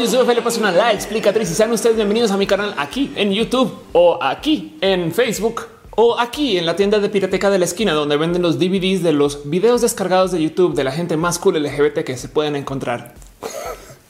Yo soy Felipe Pasional, explicatriz y sean ustedes bienvenidos a mi canal aquí en YouTube o aquí en Facebook o aquí en la tienda de Pirateca de la esquina donde venden los DVDs de los videos descargados de YouTube de la gente más cool LGBT que se pueden encontrar.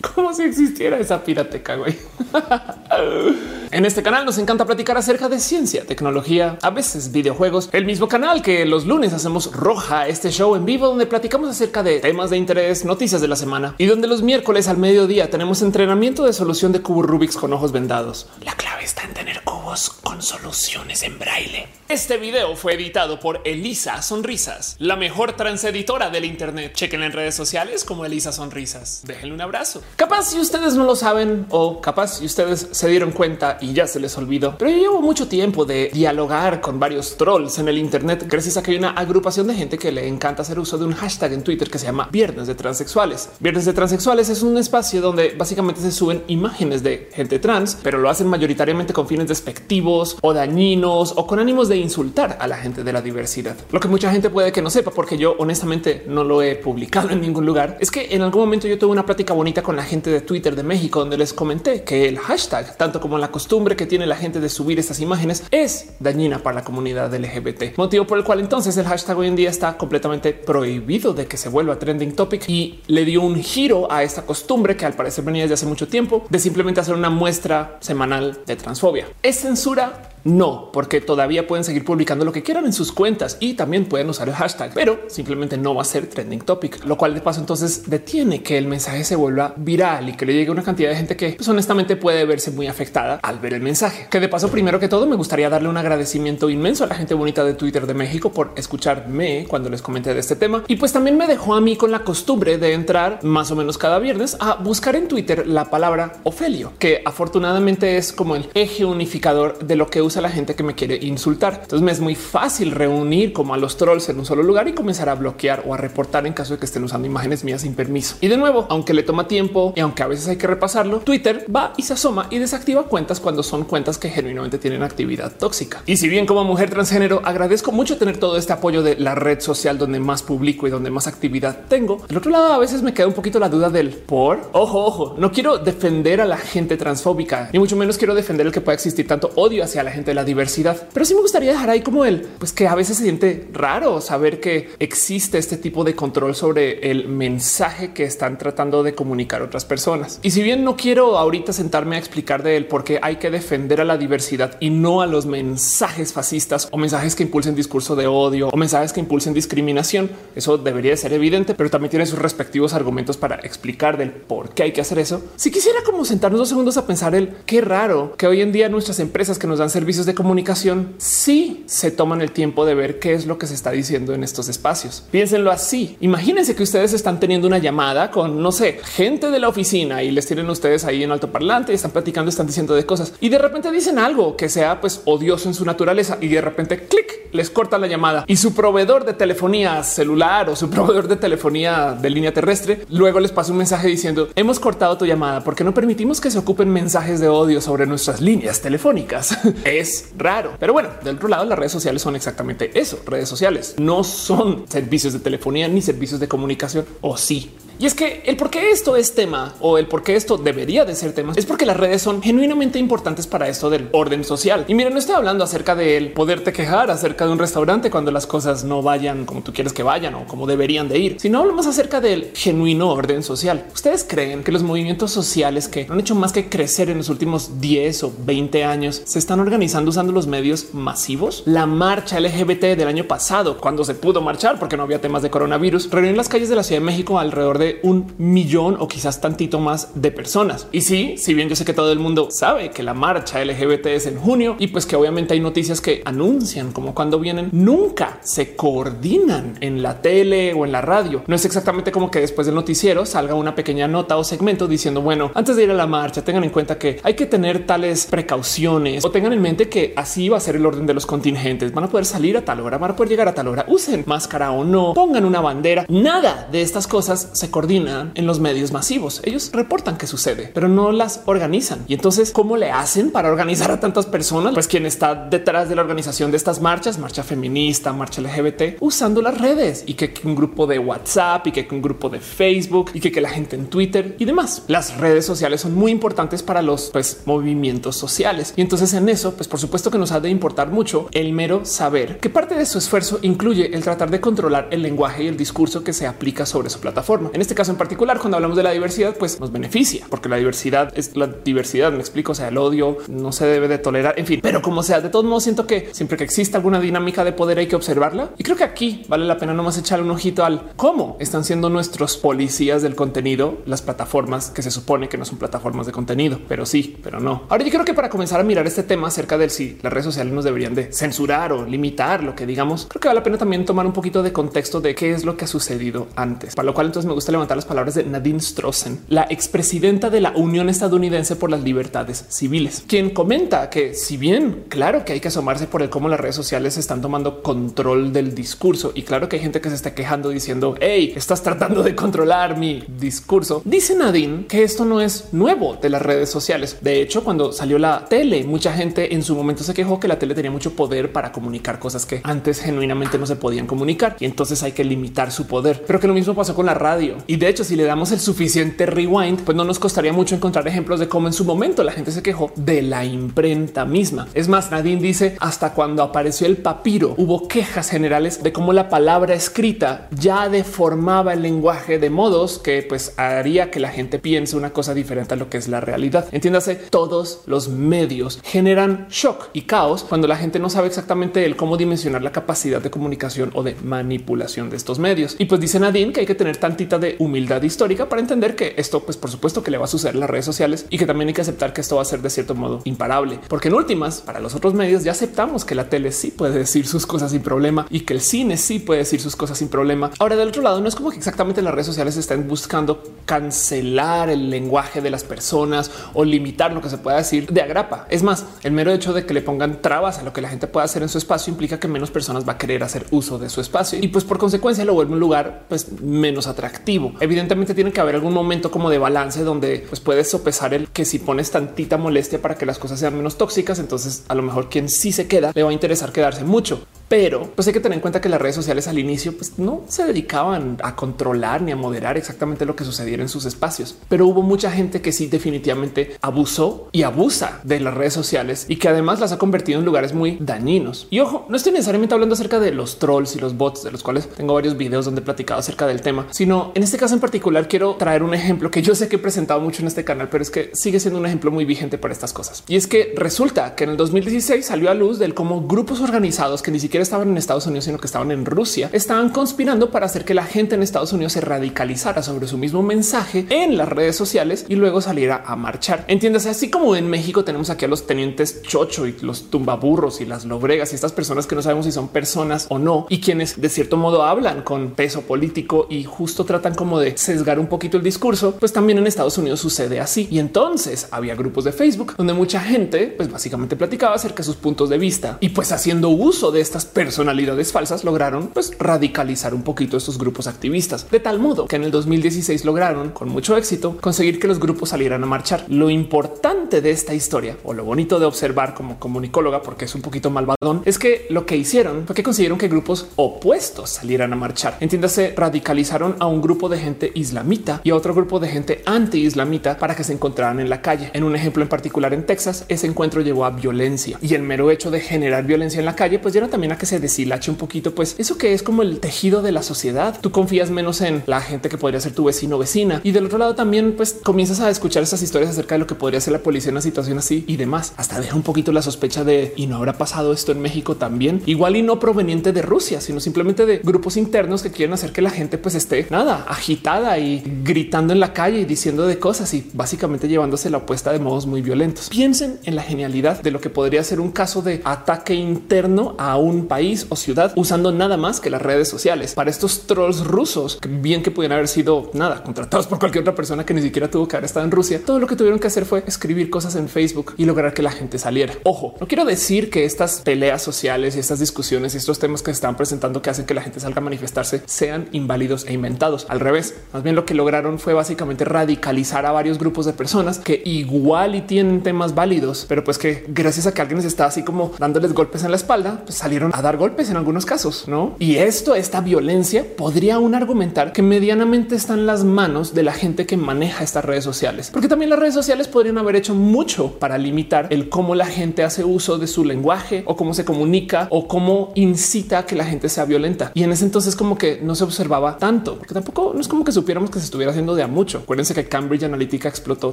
Como si existiera esa pirateca, güey. en este canal nos encanta platicar acerca de ciencia, tecnología, a veces videojuegos. El mismo canal que los lunes hacemos Roja, este show en vivo donde platicamos acerca de temas de interés, noticias de la semana y donde los miércoles al mediodía tenemos entrenamiento de solución de cubos Rubik's con ojos vendados. La clave está en tener cubos con soluciones en braille. Este video fue editado por Elisa Sonrisas, la mejor transeditora del Internet. Chequen en redes sociales como Elisa Sonrisas. Déjenle un abrazo. Capaz si ustedes no lo saben o capaz si ustedes se dieron cuenta y ya se les olvidó, pero yo llevo mucho tiempo de dialogar con varios trolls en el Internet gracias a que hay una agrupación de gente que le encanta hacer uso de un hashtag en Twitter que se llama Viernes de Transexuales. Viernes de Transexuales es un espacio donde básicamente se suben imágenes de gente trans, pero lo hacen mayoritariamente con fines despectivos o dañinos o con ánimos de insultar a la gente de la diversidad. Lo que mucha gente puede que no sepa, porque yo honestamente no lo he publicado en ningún lugar, es que en algún momento yo tuve una plática bonita con la gente de Twitter de México, donde les comenté que el hashtag, tanto como la costumbre que tiene la gente de subir estas imágenes, es dañina para la comunidad LGBT. Motivo por el cual entonces el hashtag hoy en día está completamente prohibido de que se vuelva trending topic y le dio un giro a esta costumbre que al parecer venía desde hace mucho tiempo de simplemente hacer una muestra semanal de transfobia. ¿Es censura? No, porque todavía pueden seguir publicando lo que quieran en sus cuentas y también pueden usar el hashtag, pero simplemente no va a ser trending topic, lo cual de paso entonces detiene que el mensaje se vuelva viral y que le llegue a una cantidad de gente que pues, honestamente puede verse muy afectada al ver el mensaje. Que de paso, primero que todo, me gustaría darle un agradecimiento inmenso a la gente bonita de Twitter de México por escucharme cuando les comenté de este tema y pues también me dejó a mí con la costumbre de entrar más o menos cada viernes a buscar en Twitter la palabra Ofelio, que afortunadamente es como el eje unificador de lo que a la gente que me quiere insultar. Entonces me es muy fácil reunir como a los trolls en un solo lugar y comenzar a bloquear o a reportar en caso de que estén usando imágenes mías sin permiso. Y de nuevo, aunque le toma tiempo y aunque a veces hay que repasarlo, Twitter va y se asoma y desactiva cuentas cuando son cuentas que genuinamente tienen actividad tóxica. Y si bien como mujer transgénero agradezco mucho tener todo este apoyo de la red social donde más publico y donde más actividad tengo, al otro lado a veces me queda un poquito la duda del por ojo, ojo, no quiero defender a la gente transfóbica, ni mucho menos quiero defender el que pueda existir tanto odio hacia la gente de la diversidad. Pero sí me gustaría dejar ahí como él, pues que a veces se siente raro saber que existe este tipo de control sobre el mensaje que están tratando de comunicar otras personas. Y si bien no quiero ahorita sentarme a explicar de él por qué hay que defender a la diversidad y no a los mensajes fascistas o mensajes que impulsen discurso de odio o mensajes que impulsen discriminación, eso debería ser evidente, pero también tiene sus respectivos argumentos para explicar del por qué hay que hacer eso. Si quisiera como sentarnos dos segundos a pensar el qué raro que hoy en día nuestras empresas que nos dan servicios de comunicación sí se toman el tiempo de ver qué es lo que se está diciendo en estos espacios. Piénsenlo así. Imagínense que ustedes están teniendo una llamada con, no sé, gente de la oficina y les tienen ustedes ahí en alto parlante, están platicando, están diciendo de cosas y de repente dicen algo que sea pues odioso en su naturaleza y de repente clic les corta la llamada y su proveedor de telefonía celular o su proveedor de telefonía de línea terrestre luego les pasa un mensaje diciendo hemos cortado tu llamada porque no permitimos que se ocupen mensajes de odio sobre nuestras líneas telefónicas. es raro. Pero bueno, del otro lado, las redes sociales son exactamente eso. Redes sociales no son servicios de telefonía ni servicios de comunicación o sí. Y es que el por qué esto es tema o el por qué esto debería de ser tema es porque las redes son genuinamente importantes para esto del orden social. Y miren, no estoy hablando acerca de el poderte quejar acerca de un restaurante cuando las cosas no vayan como tú quieres que vayan o como deberían de ir, sino hablamos acerca del genuino orden social. Ustedes creen que los movimientos sociales que han hecho más que crecer en los últimos 10 o 20 años se están organizando usando los medios masivos? La marcha LGBT del año pasado, cuando se pudo marchar porque no había temas de coronavirus, reunió en las calles de la Ciudad de México alrededor de un millón o quizás tantito más de personas. Y sí, si bien yo sé que todo el mundo sabe que la marcha LGBT es en junio y pues que obviamente hay noticias que anuncian como cuando vienen, nunca se coordinan en la tele o en la radio. No es exactamente como que después del noticiero salga una pequeña nota o segmento diciendo, bueno, antes de ir a la marcha, tengan en cuenta que hay que tener tales precauciones o tengan en mente que así va a ser el orden de los contingentes. Van a poder salir a tal hora, van a poder llegar a tal hora, usen máscara o no, pongan una bandera. Nada de estas cosas se coordinan en los medios masivos. Ellos reportan que sucede, pero no las organizan. Y entonces, ¿cómo le hacen para organizar a tantas personas? Pues quien está detrás de la organización de estas marchas, marcha feminista, marcha LGBT, usando las redes y que un grupo de WhatsApp y que un grupo de Facebook y que, que la gente en Twitter y demás. Las redes sociales son muy importantes para los pues, movimientos sociales. Y entonces en eso, pues por supuesto que nos ha de importar mucho el mero saber que parte de su esfuerzo incluye el tratar de controlar el lenguaje y el discurso que se aplica sobre su plataforma. Este caso en particular, cuando hablamos de la diversidad, pues nos beneficia porque la diversidad es la diversidad. Me explico. O sea, el odio no se debe de tolerar. En fin, pero como sea, de todos modos, siento que siempre que exista alguna dinámica de poder hay que observarla. Y creo que aquí vale la pena nomás echarle un ojito al cómo están siendo nuestros policías del contenido, las plataformas que se supone que no son plataformas de contenido, pero sí, pero no. Ahora yo creo que para comenzar a mirar este tema acerca del si las redes sociales nos deberían de censurar o limitar lo que digamos, creo que vale la pena también tomar un poquito de contexto de qué es lo que ha sucedido antes. Para lo cual entonces me gusta levantar las palabras de Nadine Strossen, la expresidenta de la Unión Estadounidense por las Libertades Civiles, quien comenta que si bien claro que hay que asomarse por el cómo las redes sociales están tomando control del discurso y claro que hay gente que se está quejando diciendo hey, estás tratando de controlar mi discurso. Dice Nadine que esto no es nuevo de las redes sociales. De hecho, cuando salió la tele, mucha gente en su momento se quejó que la tele tenía mucho poder para comunicar cosas que antes genuinamente no se podían comunicar y entonces hay que limitar su poder. Pero que lo mismo pasó con la radio. Y de hecho, si le damos el suficiente rewind, pues no nos costaría mucho encontrar ejemplos de cómo en su momento la gente se quejó de la imprenta misma. Es más, Nadine dice hasta cuando apareció el papiro hubo quejas generales de cómo la palabra escrita ya deformaba el lenguaje de modos que pues haría que la gente piense una cosa diferente a lo que es la realidad. Entiéndase, todos los medios generan shock y caos cuando la gente no sabe exactamente el cómo dimensionar la capacidad de comunicación o de manipulación de estos medios. Y pues dice Nadine que hay que tener tantita de humildad histórica para entender que esto, pues por supuesto que le va a suceder en las redes sociales y que también hay que aceptar que esto va a ser de cierto modo imparable, porque en últimas, para los otros medios ya aceptamos que la tele sí puede decir sus cosas sin problema y que el cine sí puede decir sus cosas sin problema. Ahora, del otro lado, no es como que exactamente las redes sociales estén buscando cancelar el lenguaje de las personas o limitar lo que se pueda decir de agrapa. Es más, el mero hecho de que le pongan trabas a lo que la gente pueda hacer en su espacio implica que menos personas va a querer hacer uso de su espacio y pues por consecuencia lo vuelve un lugar pues menos atractivo. Evidentemente tiene que haber algún momento como de balance donde pues puedes sopesar el que si pones tantita molestia para que las cosas sean menos tóxicas, entonces a lo mejor quien sí se queda le va a interesar quedarse mucho. Pero pues hay que tener en cuenta que las redes sociales al inicio pues no se dedicaban a controlar ni a moderar exactamente lo que sucediera en sus espacios. Pero hubo mucha gente que sí definitivamente abusó y abusa de las redes sociales y que además las ha convertido en lugares muy dañinos. Y ojo, no estoy necesariamente hablando acerca de los trolls y los bots, de los cuales tengo varios videos donde he platicado acerca del tema, sino en este caso en particular quiero traer un ejemplo que yo sé que he presentado mucho en este canal, pero es que sigue siendo un ejemplo muy vigente para estas cosas. Y es que resulta que en el 2016 salió a luz del cómo grupos organizados que ni siquiera estaban en Estados Unidos, sino que estaban en Rusia, estaban conspirando para hacer que la gente en Estados Unidos se radicalizara sobre su mismo mensaje en las redes sociales y luego saliera a marchar. Entiéndase, así como en México tenemos aquí a los tenientes chocho y los tumbaburros y las lobregas y estas personas que no sabemos si son personas o no y quienes de cierto modo hablan con peso político y justo tratan como de sesgar un poquito el discurso, pues también en Estados Unidos sucede así. Y entonces había grupos de Facebook donde mucha gente pues básicamente platicaba acerca de sus puntos de vista y pues haciendo uso de estas personalidades falsas lograron pues radicalizar un poquito estos grupos activistas de tal modo que en el 2016 lograron con mucho éxito conseguir que los grupos salieran a marchar. Lo importante de esta historia o lo bonito de observar como comunicóloga, porque es un poquito malvadón, es que lo que hicieron fue que consiguieron que grupos opuestos salieran a marchar. Entiéndase, radicalizaron a un grupo de gente islamita y a otro grupo de gente anti islamita para que se encontraran en la calle. En un ejemplo en particular en Texas, ese encuentro llevó a violencia y el mero hecho de generar violencia en la calle, pues lleva también a que se deshilache un poquito, pues eso que es como el tejido de la sociedad. Tú confías menos en la gente que podría ser tu vecino o vecina. Y del otro lado también, pues comienzas a escuchar estas historias acerca de lo que podría ser la policía en una situación así y demás. Hasta deja un poquito la sospecha de y no habrá pasado esto en México también. Igual y no proveniente de Rusia, sino simplemente de grupos internos que quieren hacer que la gente pues esté nada agitada y gritando en la calle y diciendo de cosas y básicamente llevándose la opuesta de modos muy violentos. Piensen en la genialidad de lo que podría ser un caso de ataque interno a un un país o ciudad usando nada más que las redes sociales. Para estos trolls rusos, bien que pudieran haber sido nada contratados por cualquier otra persona que ni siquiera tuvo que haber estado en Rusia, todo lo que tuvieron que hacer fue escribir cosas en Facebook y lograr que la gente saliera. Ojo, no quiero decir que estas peleas sociales y estas discusiones y estos temas que se están presentando que hacen que la gente salga a manifestarse sean inválidos e inventados. Al revés, más bien lo que lograron fue básicamente radicalizar a varios grupos de personas que igual y tienen temas válidos, pero pues que gracias a que alguien les está así como dándoles golpes en la espalda, pues salieron a dar golpes en algunos casos, ¿no? Y esto, esta violencia, podría aún argumentar que medianamente está en las manos de la gente que maneja estas redes sociales, porque también las redes sociales podrían haber hecho mucho para limitar el cómo la gente hace uso de su lenguaje o cómo se comunica o cómo incita a que la gente sea violenta. Y en ese entonces como que no se observaba tanto, porque tampoco no es como que supiéramos que se estuviera haciendo de a mucho. Acuérdense que Cambridge Analytica explotó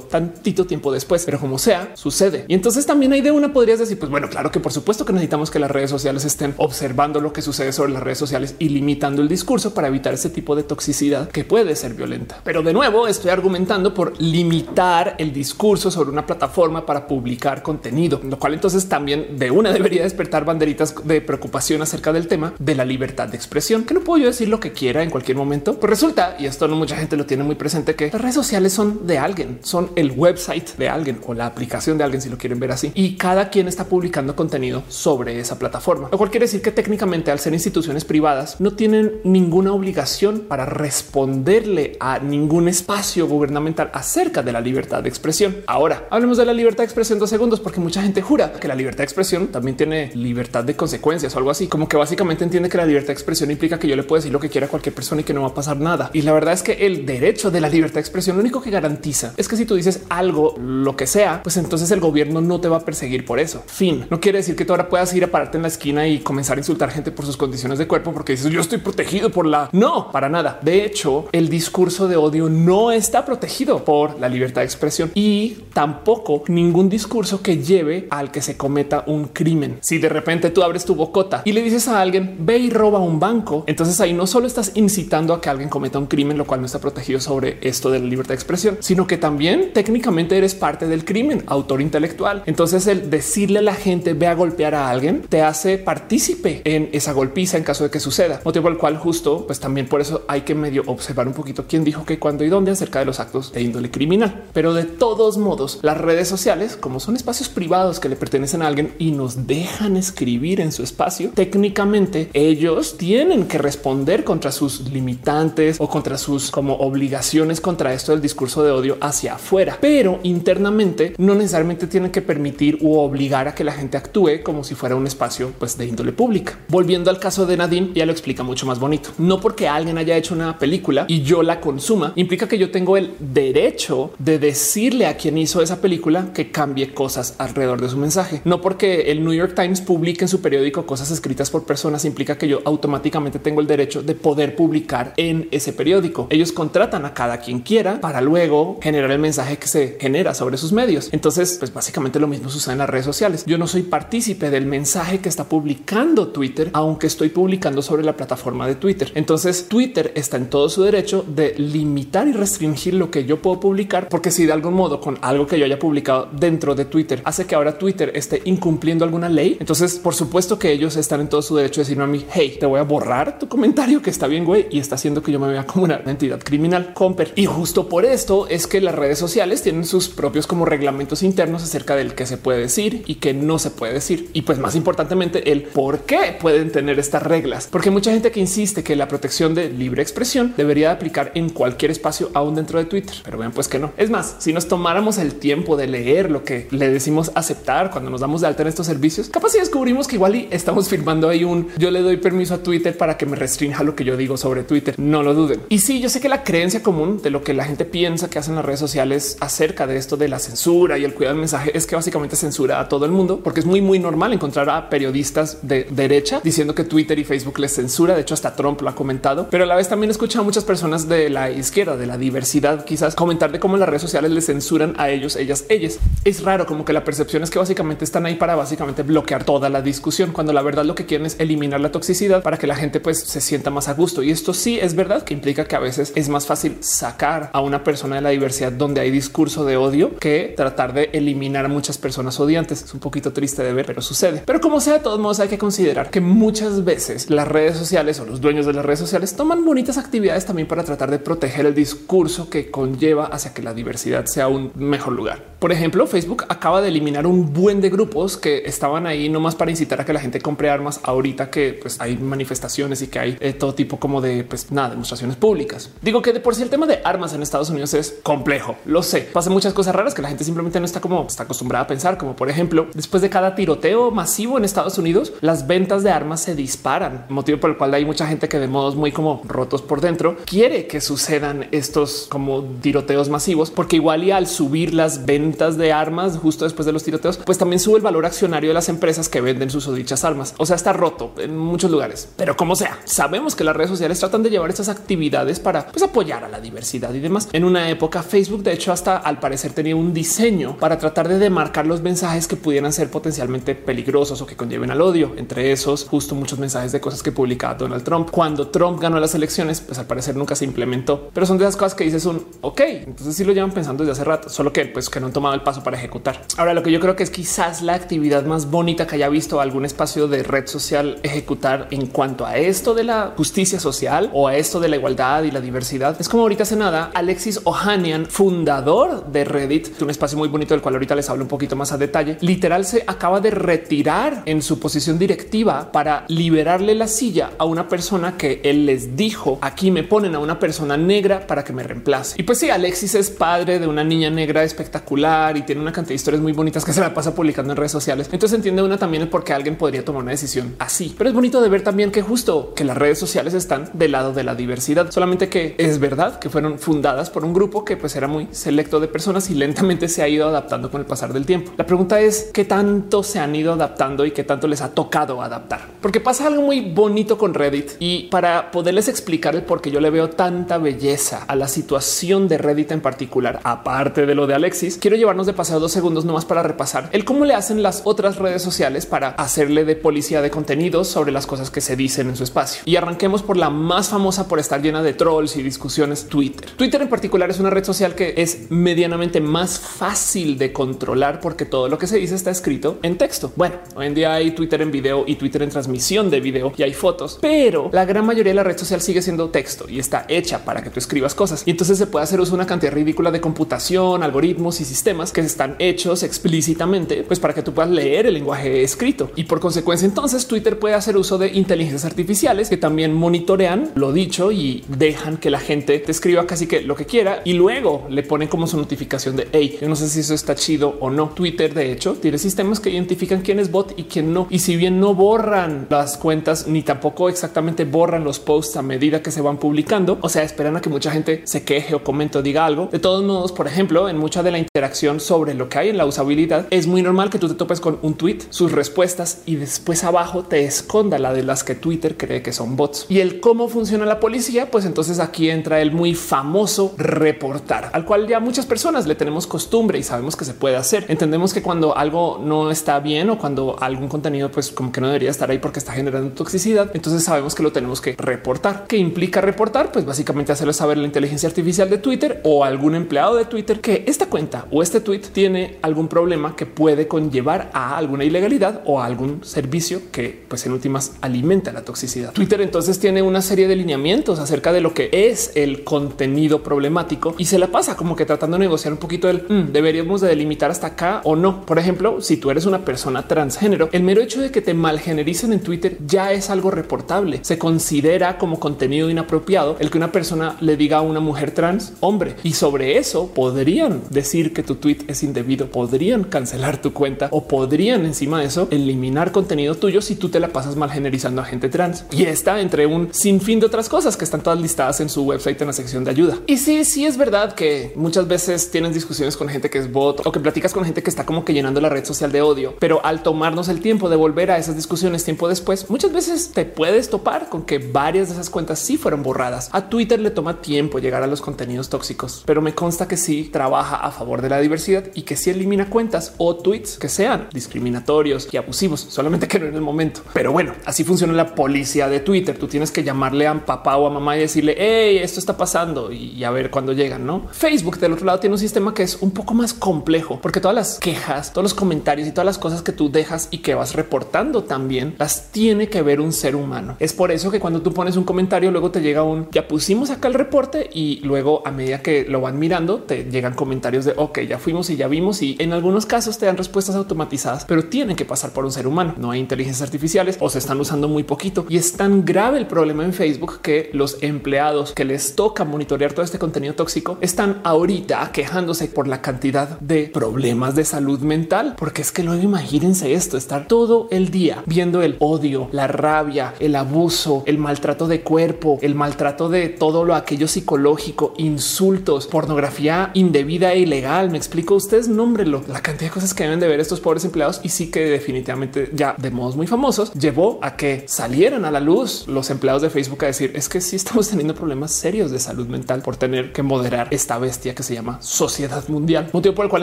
tantito tiempo después, pero como sea, sucede. Y entonces también hay de una podrías decir, pues bueno, claro que por supuesto que necesitamos que las redes sociales estén observando lo que sucede sobre las redes sociales y limitando el discurso para evitar ese tipo de toxicidad que puede ser violenta. Pero de nuevo estoy argumentando por limitar el discurso sobre una plataforma para publicar contenido, lo cual entonces también de una debería despertar banderitas de preocupación acerca del tema de la libertad de expresión, que no puedo yo decir lo que quiera en cualquier momento. Pues resulta, y esto no mucha gente lo tiene muy presente, que las redes sociales son de alguien, son el website de alguien o la aplicación de alguien, si lo quieren ver así, y cada quien está publicando contenido sobre esa plataforma, lo cual quiere decir que técnicamente al ser instituciones privadas no tienen ninguna obligación para responderle a ningún espacio gubernamental acerca de la libertad de expresión. Ahora hablemos de la libertad de expresión dos segundos, porque mucha gente jura que la libertad de expresión también tiene libertad de consecuencias o algo así, como que básicamente entiende que la libertad de expresión implica que yo le puedo decir lo que quiera a cualquier persona y que no va a pasar nada. Y la verdad es que el derecho de la libertad de expresión lo único que garantiza es que si tú dices algo, lo que sea, pues entonces el gobierno no te va a perseguir por eso. Fin. No quiere decir que tú ahora puedas ir a pararte en la esquina y comenzar a insultar gente por sus condiciones de cuerpo porque dices yo estoy protegido por la no para nada. De hecho, el discurso de odio no está protegido por la libertad de expresión y tampoco ningún discurso que lleve al que se cometa un crimen. Si de repente tú abres tu bocota y le dices a alguien ve y roba un banco, entonces ahí no solo estás incitando a que alguien cometa un crimen, lo cual no está protegido sobre esto de la libertad de expresión, sino que también técnicamente eres parte del crimen, autor intelectual. Entonces el decirle a la gente ve a golpear a alguien te hace partícipe en esa golpiza en caso de que suceda. Motivo el cual justo pues también por eso hay que medio observar un poquito quién dijo que cuando y dónde acerca de los actos de índole criminal. Pero de todos modos, las redes sociales, como son espacios privados que le pertenecen a alguien y nos dejan escribir en su espacio, técnicamente ellos tienen que responder contra sus limitantes o contra sus como obligaciones contra esto del discurso de odio hacia afuera, pero internamente no necesariamente tienen que permitir u obligar a que la gente actúe como si fuera un espacio pues, de índole pública. Volviendo al caso de Nadine, ya lo explica mucho más bonito. No porque alguien haya hecho una película y yo la consuma, implica que yo tengo el derecho de decirle a quien hizo esa película que cambie cosas alrededor de su mensaje. No porque el New York Times publique en su periódico cosas escritas por personas implica que yo automáticamente tengo el derecho de poder publicar en ese periódico. Ellos contratan a cada quien quiera para luego generar el mensaje que se genera sobre sus medios. Entonces, pues básicamente lo mismo sucede en las redes sociales. Yo no soy partícipe del mensaje que está publicando Twitter, aunque estoy publicando sobre la plataforma de Twitter. Entonces, Twitter está en todo su derecho de limitar y restringir lo que yo puedo publicar, porque si de algún modo con algo que yo haya publicado dentro de Twitter hace que ahora Twitter esté incumpliendo alguna ley, entonces por supuesto que ellos están en todo su derecho de decirme a mí, hey, te voy a borrar tu comentario que está bien, güey, y está haciendo que yo me vea como una entidad criminal. Comper. Y justo por esto es que las redes sociales tienen sus propios como reglamentos internos acerca del que se puede decir y que no se puede decir. Y pues más importantemente, el por qué pueden tener estas reglas, porque mucha gente que insiste que la protección de libre expresión debería aplicar en cualquier espacio, aún dentro de Twitter. Pero vean, pues que no. Es más, si nos tomáramos el tiempo de leer lo que le decimos aceptar cuando nos damos de alta en estos servicios, capaz si descubrimos que igual y estamos firmando ahí un yo le doy permiso a Twitter para que me restrinja lo que yo digo sobre Twitter. No lo duden. Y sí, yo sé que la creencia común de lo que la gente piensa que hacen las redes sociales acerca de esto de la censura y el cuidado del mensaje es que básicamente censura a todo el mundo, porque es muy, muy normal encontrar a periodistas de derecha diciendo que Twitter y Facebook les censura. De hecho, hasta Trump lo ha comentado, pero a la vez también he escuchado a muchas personas de la izquierda, de la diversidad, quizás comentar de cómo las redes sociales les censuran a ellos, ellas, ellas. Es raro como que la percepción es que básicamente están ahí para básicamente bloquear toda la discusión, cuando la verdad lo que quieren es eliminar la toxicidad para que la gente pues se sienta más a gusto. Y esto sí es verdad que implica que a veces es más fácil sacar a una persona de la diversidad donde hay discurso de odio que tratar de eliminar a muchas personas odiantes. Es un poquito triste de ver, pero sucede. Pero como sea, de todos modos hay que considerar que muchas veces las redes sociales o los dueños de las redes sociales toman bonitas actividades también para tratar de proteger el discurso que conlleva hacia que la diversidad sea un mejor lugar. Por ejemplo, Facebook acaba de eliminar un buen de grupos que estaban ahí nomás para incitar a que la gente compre armas ahorita que pues, hay manifestaciones y que hay eh, todo tipo como de pues nada, demostraciones públicas. Digo que de por sí el tema de armas en Estados Unidos es complejo. Lo sé. Pasan muchas cosas raras que la gente simplemente no está como está acostumbrada a pensar, como por ejemplo, después de cada tiroteo masivo en Estados Unidos, las ventas de armas se disparan, motivo por el cual hay mucha gente que de modos muy como rotos por dentro quiere que sucedan estos como tiroteos masivos, porque igual y al subir las ventas de armas justo después de los tiroteos, pues también sube el valor accionario de las empresas que venden sus o dichas armas. O sea, está roto en muchos lugares, pero como sea, sabemos que las redes sociales tratan de llevar estas actividades para pues, apoyar a la diversidad y demás. En una época, Facebook, de hecho, hasta al parecer tenía un diseño para tratar de demarcar los mensajes que pudieran ser potencialmente peligrosos o que conlleven al odio. Entre esos, justo muchos mensajes de cosas que publicaba Donald Trump. Cuando Trump ganó las elecciones, pues al parecer nunca se implementó, pero son de esas cosas que dices un ok. Entonces sí lo llevan pensando desde hace rato, solo que pues que no han tomado el paso para ejecutar. Ahora lo que yo creo que es quizás la actividad más bonita que haya visto algún espacio de red social ejecutar en cuanto a esto de la justicia social o a esto de la igualdad y la diversidad. Es como ahorita hace nada Alexis Ohanian, fundador de Reddit, un espacio muy bonito del cual ahorita les hablo un poquito más a detalle. Literal se acaba de retirar en su posición directiva para liberarle la silla a una persona que él les dijo aquí me ponen a una persona negra para que me reemplace. Y pues sí, Alexis es padre de una niña negra espectacular y tiene una cantidad de historias muy bonitas que se la pasa publicando en redes sociales. Entonces entiende una también el por qué alguien podría tomar una decisión así. Pero es bonito de ver también que justo que las redes sociales están del lado de la diversidad, solamente que es verdad que fueron fundadas por un grupo que pues era muy selecto de personas y lentamente se ha ido adaptando con el pasar del tiempo. La pregunta es qué tanto se han ido adaptando y qué tanto les ha tocado adaptar, porque pasa algo muy bonito con Reddit y para poderles explicar el por qué yo le veo tanta belleza a la situación de Reddit en particular, aparte de lo de Alexis, quiero llevarnos de pasado dos segundos nomás para repasar el cómo le hacen las otras redes sociales para hacerle de policía de contenidos sobre las cosas que se dicen en su espacio. Y arranquemos por la más famosa por estar llena de trolls y discusiones, Twitter. Twitter en particular es una red social que es medianamente más fácil de controlar porque todo lo que se dice está escrito en texto. Bueno, hoy en día hay Twitter en video y Twitter en transmisión de video y hay fotos, pero la gran mayoría de la red social sigue siendo texto y está hecha para que tú escribas cosas. Y entonces se puede hacer uso de una cantidad ridícula de computación, algoritmos y sistemas que están hechos explícitamente pues para que tú puedas leer el lenguaje escrito. Y por consecuencia, entonces Twitter puede hacer uso de inteligencias artificiales que también monitorean lo dicho y dejan que la gente te escriba casi que lo que quiera y luego le ponen como su notificación de hey, yo no sé si eso está chido o no. Twitter, de hecho, tiene sistemas que identifican quién es bot y quién no. Y si bien no borran las cuentas ni tampoco exactamente borran los posts a medida que se van publicando, o sea, esperan a que mucha gente se queje o comente o diga algo. De todos modos, por ejemplo, en mucha de la interacción sobre lo que hay en la usabilidad, es muy normal que tú te topes con un tweet, sus respuestas y después abajo te esconda la de las que Twitter cree que son bots. Y el cómo funciona la policía, pues entonces aquí entra el muy famoso reportar, al cual ya muchas personas le tenemos costumbre y sabemos que se puede hacer. Entendemos que cuando algo no está bien o cuando algún contenido pues como que no debería estar ahí porque está generando toxicidad, entonces sabemos que lo tenemos que reportar. ¿Qué implica reportar? Pues básicamente hacerle saber la inteligencia artificial de Twitter o algún empleado de Twitter que esta cuenta o este tweet tiene algún problema que puede conllevar a alguna ilegalidad o a algún servicio que pues en últimas alimenta la toxicidad. Twitter entonces tiene una serie de lineamientos acerca de lo que es el contenido problemático y se la pasa como que tratando de negociar un poquito el mm, deberíamos de delimitar hasta acá o no. Por ejemplo, si tú eres una persona transgénero, el mero hecho de que te malgenericen en Twitter ya es algo reportable. Se considera como contenido inapropiado el que una persona le diga a una mujer trans hombre y sobre eso podrían decir que tu tweet es indebido, podrían cancelar tu cuenta o podrían encima de eso eliminar contenido tuyo si tú te la pasas mal generizando a gente trans. Y está entre un sinfín de otras cosas que están todas listadas en su website en la sección de ayuda. Y sí, sí es verdad que muchas veces tienes discusiones con gente que es bot o que platicas con gente que está como que llenando la red social de odio, pero al tomarnos el tiempo de volver a esas discusiones tiempo después, muchas veces te puedes topar con que varias de esas cuentas sí fueron borradas. A Twitter le toma tiempo llegar a los contenidos tóxicos, pero me consta que sí trabaja a favor de la diversidad y que sí elimina cuentas o tweets que sean discriminatorios y abusivos, solamente que no en el momento. Pero bueno, así funciona la policía de Twitter. Tú tienes que llamarle a papá o a mamá y decirle, hey, esto está pasando y, a ver cuándo llegan, ¿no? Facebook del otro lado tiene un sistema que es un poco más complejo porque todas las quejas, todos los comentarios y todas las cosas que tú dejas y que vas reportando también las tiene que ver un ser humano. Es por eso que cuando tú pones un comentario, luego te llega un ya pusimos acá el reporte y luego a medida que lo van mirando, te llegan comentarios de ok, ya fuimos y ya vimos y en algunos casos te dan respuestas automatizadas, pero tienen que pasar por un ser humano. No hay inteligencias artificiales o se están usando muy poquito y es tan grave el problema en Facebook que los empleados que les toca monitorear todo este contenido tóxico están ahorita quejándose por la cantidad de problemas de salud mental, porque es que luego imagínense esto, estar todo el día viendo el odio, la rabia, el abuso, el maltrato de cuerpo, el maltrato de todo lo aquello psicológico, insultos, pornografía indebida e ilegal. Me explico, ustedes nómbrelo, la cantidad de cosas que deben de ver estos pobres empleados y sí que definitivamente ya de modos muy famosos llevó a que salieran a la luz los empleados de Facebook a decir es que sí estamos teniendo problemas serios de salud mental por tener que moderar esta bestia que se llama sociedad mundial. Motivo por el cual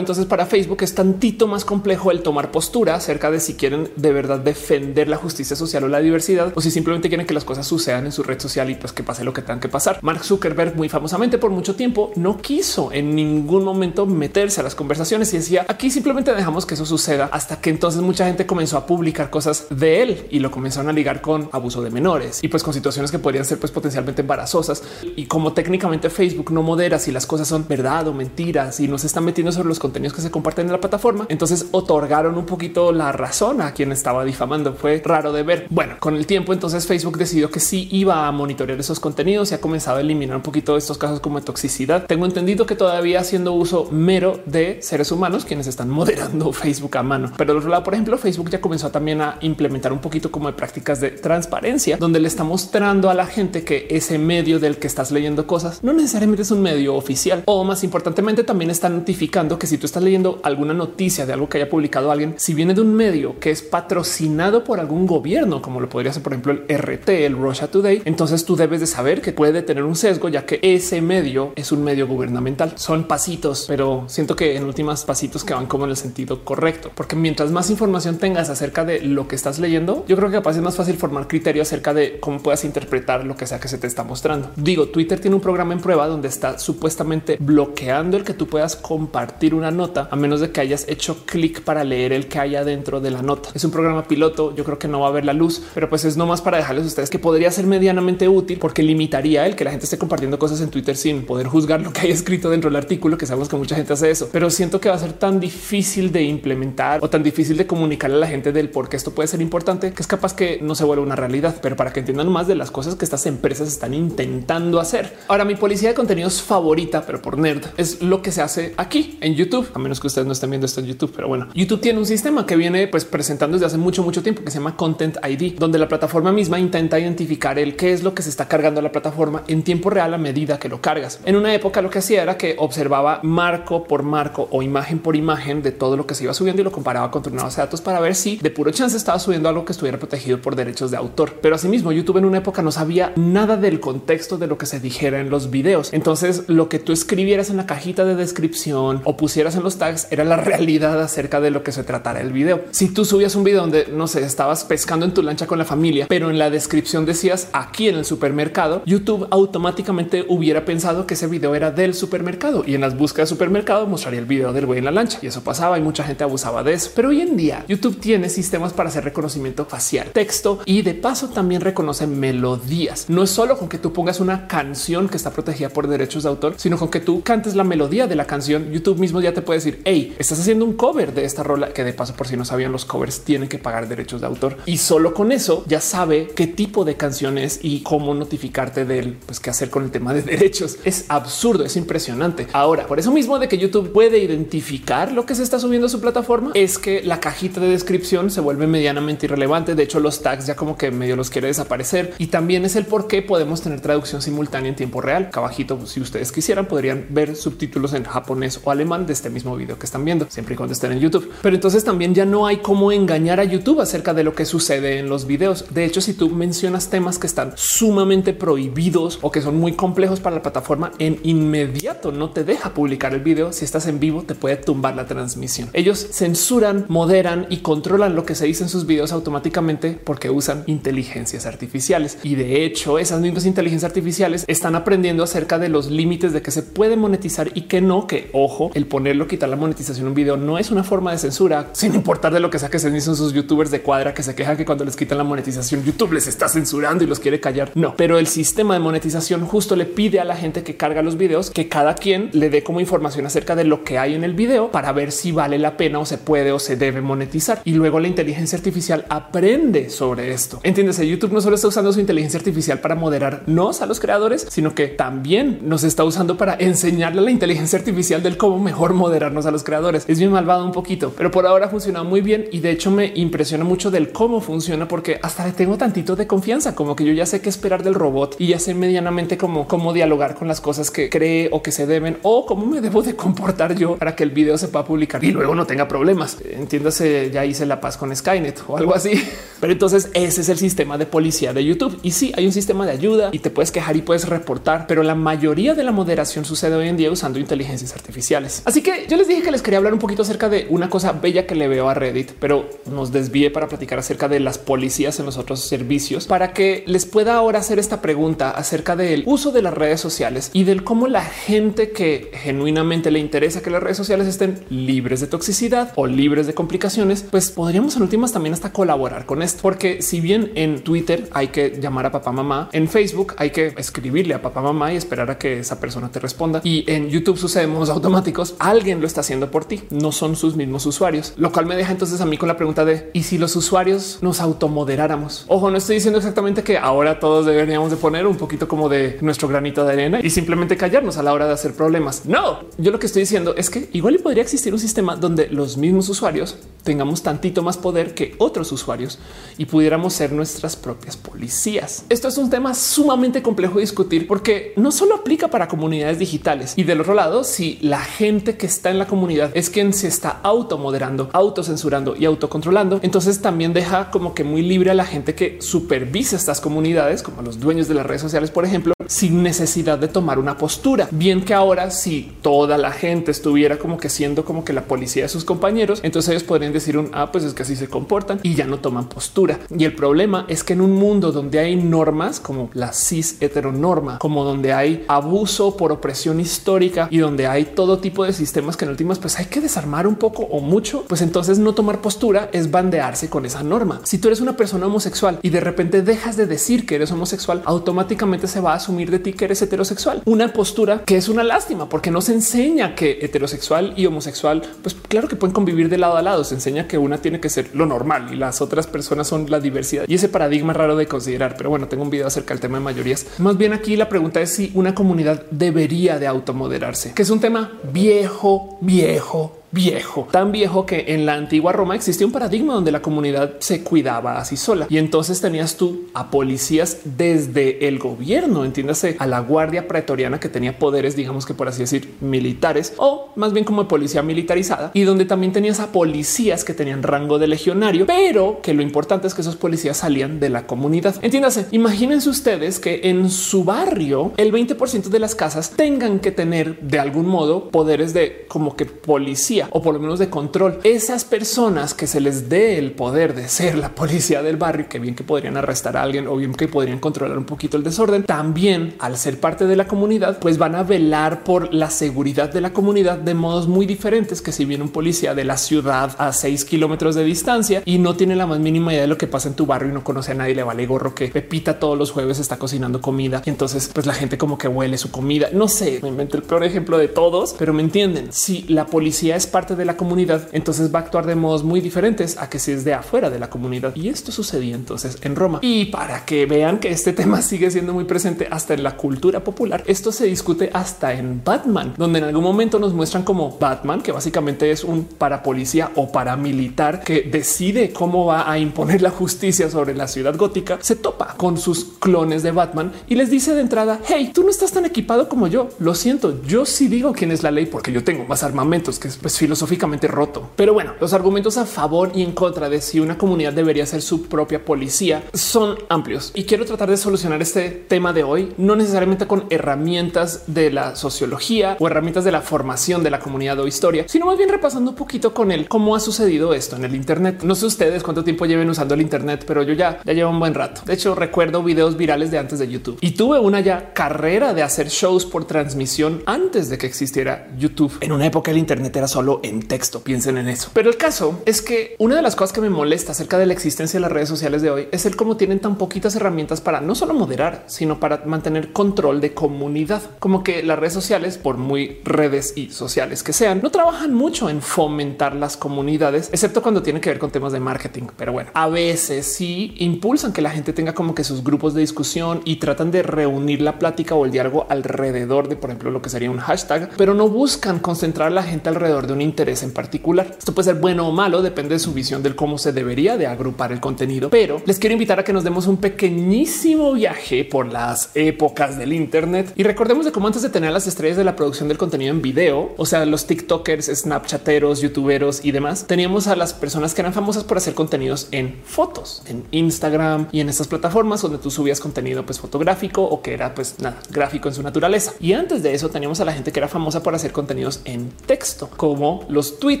entonces para Facebook es tantito más complejo el tomar postura acerca de si quieren de verdad defender la justicia social o la diversidad o si simplemente quieren que las cosas sucedan en su red social y pues que pase lo que tengan que pasar. Mark Zuckerberg muy famosamente por mucho tiempo no quiso en ningún momento meterse a las conversaciones y decía aquí simplemente dejamos que eso suceda hasta que entonces mucha gente comenzó a publicar cosas de él y lo comenzaron a ligar con abuso de menores y pues con situaciones que podrían ser pues potencialmente embarazosas y como técnicamente Facebook no modera si las cosas son verdad o mentiras y no se están metiendo sobre los contenidos que se comparten en la plataforma, entonces otorgaron un poquito la razón a quien estaba difamando. Fue raro de ver. Bueno, con el tiempo entonces Facebook decidió que sí iba a monitorear esos contenidos y ha comenzado a eliminar un poquito de estos casos como de toxicidad. Tengo entendido que todavía haciendo uso mero de seres humanos quienes están moderando Facebook a mano. Pero del otro lado, por ejemplo, Facebook ya comenzó también a implementar un poquito como de prácticas de transparencia, donde le está mostrando a la gente que ese medio del que estás leyendo cosas no necesariamente es un medio oficial o más importantemente también está notificando que si tú estás leyendo alguna noticia de algo que haya publicado alguien, si viene de un medio que es patrocinado por algún gobierno, como lo podría ser por ejemplo el RT, el Russia Today, entonces tú debes de saber que puede tener un sesgo ya que ese medio es un medio gubernamental. Son pasitos, pero siento que en últimas pasitos que van como en el sentido correcto, porque mientras más información tengas acerca de lo que estás leyendo, yo creo que capaz es más fácil formar criterio acerca de cómo puedas interpretar lo que sea que se te está mostrando. Digo, Twitter tiene un programa en prueba donde está supuestamente bloqueando el que tú puedas compartir una nota a menos de que hayas hecho clic para leer el que haya dentro de la nota. Es un programa piloto. Yo creo que no va a ver la luz, pero pues es nomás para dejarles a ustedes que podría ser medianamente útil porque limitaría el que la gente esté compartiendo cosas en Twitter sin poder juzgar lo que hay escrito dentro del artículo, que sabemos que mucha gente hace eso, pero siento que va a ser tan difícil de implementar o tan difícil de comunicarle a la gente del por qué esto puede ser importante que es capaz que no se vuelva una realidad, pero para que entiendan más de las cosas que estas empresas están intentando hacer. Ahora, mi policía de contenidos favorita, pero por nerd, es lo que se hace aquí en YouTube, a menos que ustedes no estén viendo esto en YouTube, pero bueno, YouTube tiene un sistema que viene pues presentando desde hace mucho, mucho tiempo que se llama Content ID, donde la plataforma misma intenta identificar el qué es lo que se está cargando la plataforma en tiempo real a medida que lo cargas. En una época lo que hacía era que observaba marco por marco o imagen por imagen de todo lo que se iba subiendo y lo comparaba con base de datos para ver si de puro chance estaba subiendo algo que estuviera protegido por derechos de autor. Pero asimismo, YouTube en una época no sabía nada del contexto de lo que se dijera en los videos. Entonces, lo que tú escribieras en la cajita de descripción o pusieras en los tags era la realidad acerca de lo que se tratara el video. Si tú subías un video donde no sé, estabas pescando en tu lancha con la familia, pero en la descripción decías aquí en el supermercado, YouTube automáticamente hubiera pensado que ese video era del supermercado y en las búsquedas de supermercado mostraría el video del güey en la lancha y eso pasaba y mucha gente abusaba de eso. Pero hoy en día YouTube tiene sistemas para hacer reconocimiento facial, texto y de paso también reconoce melodías. No es solo con que tú pongas una canción que está protegida por derechos de autor, sino con que tú cantes la melodía de la canción. YouTube mismo ya te puede decir, hey, estás haciendo un cover de esta rola que de paso por si no sabían los covers tienen que pagar derechos de autor y solo con eso ya sabe qué tipo de canción es y cómo notificarte de él, pues qué hacer con el tema de derechos. Es absurdo, es impresionante. Ahora, por eso mismo de que YouTube puede identificar lo que se está subiendo a su plataforma, es que la cajita de descripción se vuelve medianamente irrelevante. De hecho, los tags ya como que medio los quiere desaparecer y también es el por qué podemos tener traducción simultánea en tiempo real. Acá abajito, si ustedes quisieran, podrían ver subtítulos en japonés o alemán de este mismo video que están viendo, siempre y cuando estén en YouTube. Pero entonces también ya no hay cómo engañar a YouTube acerca de lo que sucede en los videos. De hecho, si tú mencionas temas que están sumamente prohibidos o que son muy complejos para la plataforma, en inmediato no te deja publicar el video. Si estás en vivo, te puede tumbar la transmisión. Ellos censuran, moderan y controlan lo que se dice en sus videos automáticamente porque usan inteligencias artificiales. Y de hecho, esas mismas inteligencias artificiales están aprendiendo acerca de los límites de que se puede monetizar y que no, que ojo, el ponerlo, quitar la monetización en un video no es una forma de censura, sin importar de lo que saques en sus YouTube de cuadra que se quejan que cuando les quitan la monetización YouTube les está censurando y los quiere callar. No, pero el sistema de monetización justo le pide a la gente que carga los videos que cada quien le dé como información acerca de lo que hay en el video para ver si vale la pena o se puede o se debe monetizar. Y luego la inteligencia artificial aprende sobre esto. Entiéndase, YouTube no solo está usando su inteligencia artificial para moderarnos a los creadores, sino que también nos está usando para enseñarle a la inteligencia artificial del cómo mejor moderarnos a los creadores. Es bien malvado un poquito, pero por ahora ha funcionado muy bien y de hecho me impresiona mucho del cómo funciona porque hasta le tengo tantito de confianza, como que yo ya sé qué esperar del robot y ya sé medianamente cómo, cómo dialogar con las cosas que cree o que se deben o cómo me debo de comportar yo para que el video se pueda publicar y luego no tenga problemas. Entiéndase, ya hice la paz con Skynet o algo así. Pero entonces ese es el sistema de policía de YouTube. Y sí, hay un sistema de ayuda y te puedes quejar y puedes reportar, pero la mayoría de la moderación sucede hoy en día usando inteligencias artificiales. Así que yo les dije que les quería hablar un poquito acerca de una cosa bella que le veo a Reddit, pero nos para platicar acerca de las policías en los otros servicios para que les pueda ahora hacer esta pregunta acerca del uso de las redes sociales y del cómo la gente que genuinamente le interesa que las redes sociales estén libres de toxicidad o libres de complicaciones, pues podríamos en últimas también hasta colaborar con esto, porque si bien en Twitter hay que llamar a papá mamá, en Facebook hay que escribirle a papá mamá y esperar a que esa persona te responda. Y en YouTube sucede modos automáticos, alguien lo está haciendo por ti, no son sus mismos usuarios, lo cual me deja entonces a mí con la pregunta de y si los usuarios nos automoderáramos. Ojo, no estoy diciendo exactamente que ahora todos deberíamos de poner un poquito como de nuestro granito de arena y simplemente callarnos a la hora de hacer problemas. No, yo lo que estoy diciendo es que igual podría existir un sistema donde los mismos usuarios tengamos tantito más poder que otros usuarios y pudiéramos ser nuestras propias policías. Esto es un tema sumamente complejo de discutir porque no solo aplica para comunidades digitales y del otro lado, si la gente que está en la comunidad es quien se está automoderando, autocensurando y autocontrolando, entonces también deja como que muy libre a la gente que supervisa estas comunidades, como los dueños de las redes sociales, por ejemplo, sin necesidad de tomar una postura. Bien que ahora si toda la gente estuviera como que siendo como que la policía de sus compañeros, entonces ellos podrían decir un ah, pues es que así se comportan y ya no toman postura. Y el problema es que en un mundo donde hay normas como la cis heteronorma, como donde hay abuso por opresión histórica y donde hay todo tipo de sistemas que en últimas pues hay que desarmar un poco o mucho, pues entonces no tomar postura es bandearse con esa norma. Si tú eres una persona homosexual y de repente dejas de decir que eres homosexual, automáticamente se va a asumir de ti que eres heterosexual. Una postura que es una lástima porque no se enseña que heterosexual y homosexual, pues claro que pueden convivir de lado a lado. Se enseña que una tiene que ser lo normal y las otras personas son la diversidad y ese paradigma raro de considerar. Pero bueno, tengo un video acerca del tema de mayorías. Más bien aquí la pregunta es si una comunidad debería de automoderarse, que es un tema viejo, viejo, viejo, tan viejo que en la antigua Roma existía un paradigma donde la comunidad se cuidaba así sola y entonces tenías tú a policías desde el gobierno, entiéndase a la guardia pretoriana que tenía poderes, digamos que por así decir, militares o más bien como policía militarizada y donde también tenías a policías que tenían rango de legionario, pero que lo importante es que esos policías salían de la comunidad. Entiéndase, imagínense ustedes que en su barrio el 20% de las casas tengan que tener de algún modo poderes de como que policía o por lo menos de control. Esas personas que se les dé el poder de ser la policía del barrio, que bien que podrían arrestar a alguien o bien que podrían controlar un poquito el desorden, también al ser parte de la comunidad, pues van a velar por la seguridad de la comunidad de modos muy diferentes que si viene un policía de la ciudad a seis kilómetros de distancia y no tiene la más mínima idea de lo que pasa en tu barrio y no conoce a nadie, le vale gorro que Pepita todos los jueves está cocinando comida y entonces pues la gente como que huele su comida. No sé, me invento el peor ejemplo de todos, pero me entienden. Si la policía es parte de la comunidad, entonces va a actuar de modos muy diferentes a que si es de afuera de la comunidad. Y esto sucedía entonces en Roma. Y para que vean que este tema sigue siendo muy presente hasta en la cultura popular, esto se discute hasta en Batman, donde en algún momento nos muestran como Batman, que básicamente es un parapolicía o paramilitar que decide cómo va a imponer la justicia sobre la ciudad gótica, se topa con sus clones de Batman y les dice de entrada, hey, tú no estás tan equipado como yo. Lo siento, yo sí digo quién es la ley porque yo tengo más armamentos que es filosóficamente roto. Pero bueno, los argumentos a favor y en contra de si una comunidad debería ser su propia policía son amplios y quiero tratar de solucionar este tema de hoy, no necesariamente con herramientas de la sociología o herramientas de la formación de la comunidad o historia, sino más bien repasando un poquito con él cómo ha sucedido esto en el Internet. No sé ustedes cuánto tiempo lleven usando el Internet, pero yo ya, ya llevo un buen rato. De hecho, recuerdo videos virales de antes de YouTube y tuve una ya carrera de hacer shows por transmisión antes de que existiera YouTube. En una época el Internet era solo en texto. Piensen en eso. Pero el caso es que una de las cosas que me molesta acerca de la existencia de las redes sociales de hoy es el cómo tienen tan poquitas herramientas para no solo moderar, sino para mantener control de comunidad. Como que las redes sociales, por muy redes y sociales que sean, no trabajan mucho en fomentar las comunidades, excepto cuando tiene que ver con temas de marketing. Pero bueno, a veces sí impulsan que la gente tenga como que sus grupos de discusión y tratan de reunir la plática o el diálogo alrededor de, por ejemplo, lo que sería un hashtag, pero no buscan concentrar a la gente alrededor de un interés en particular. Esto puede ser bueno o malo, depende de su visión del cómo se debería de agrupar el contenido, pero les quiero invitar a que nos demos un pequeñísimo viaje por las épocas del Internet y recordemos de cómo antes de tener las estrellas de la producción del contenido en video, o sea, los TikTokers, Snapchateros, YouTuberos y demás, teníamos a las personas que eran famosas por hacer contenidos en fotos, en Instagram y en estas plataformas donde tú subías contenido pues fotográfico o que era pues nada gráfico en su naturaleza. Y antes de eso teníamos a la gente que era famosa por hacer contenidos en texto, como los tweet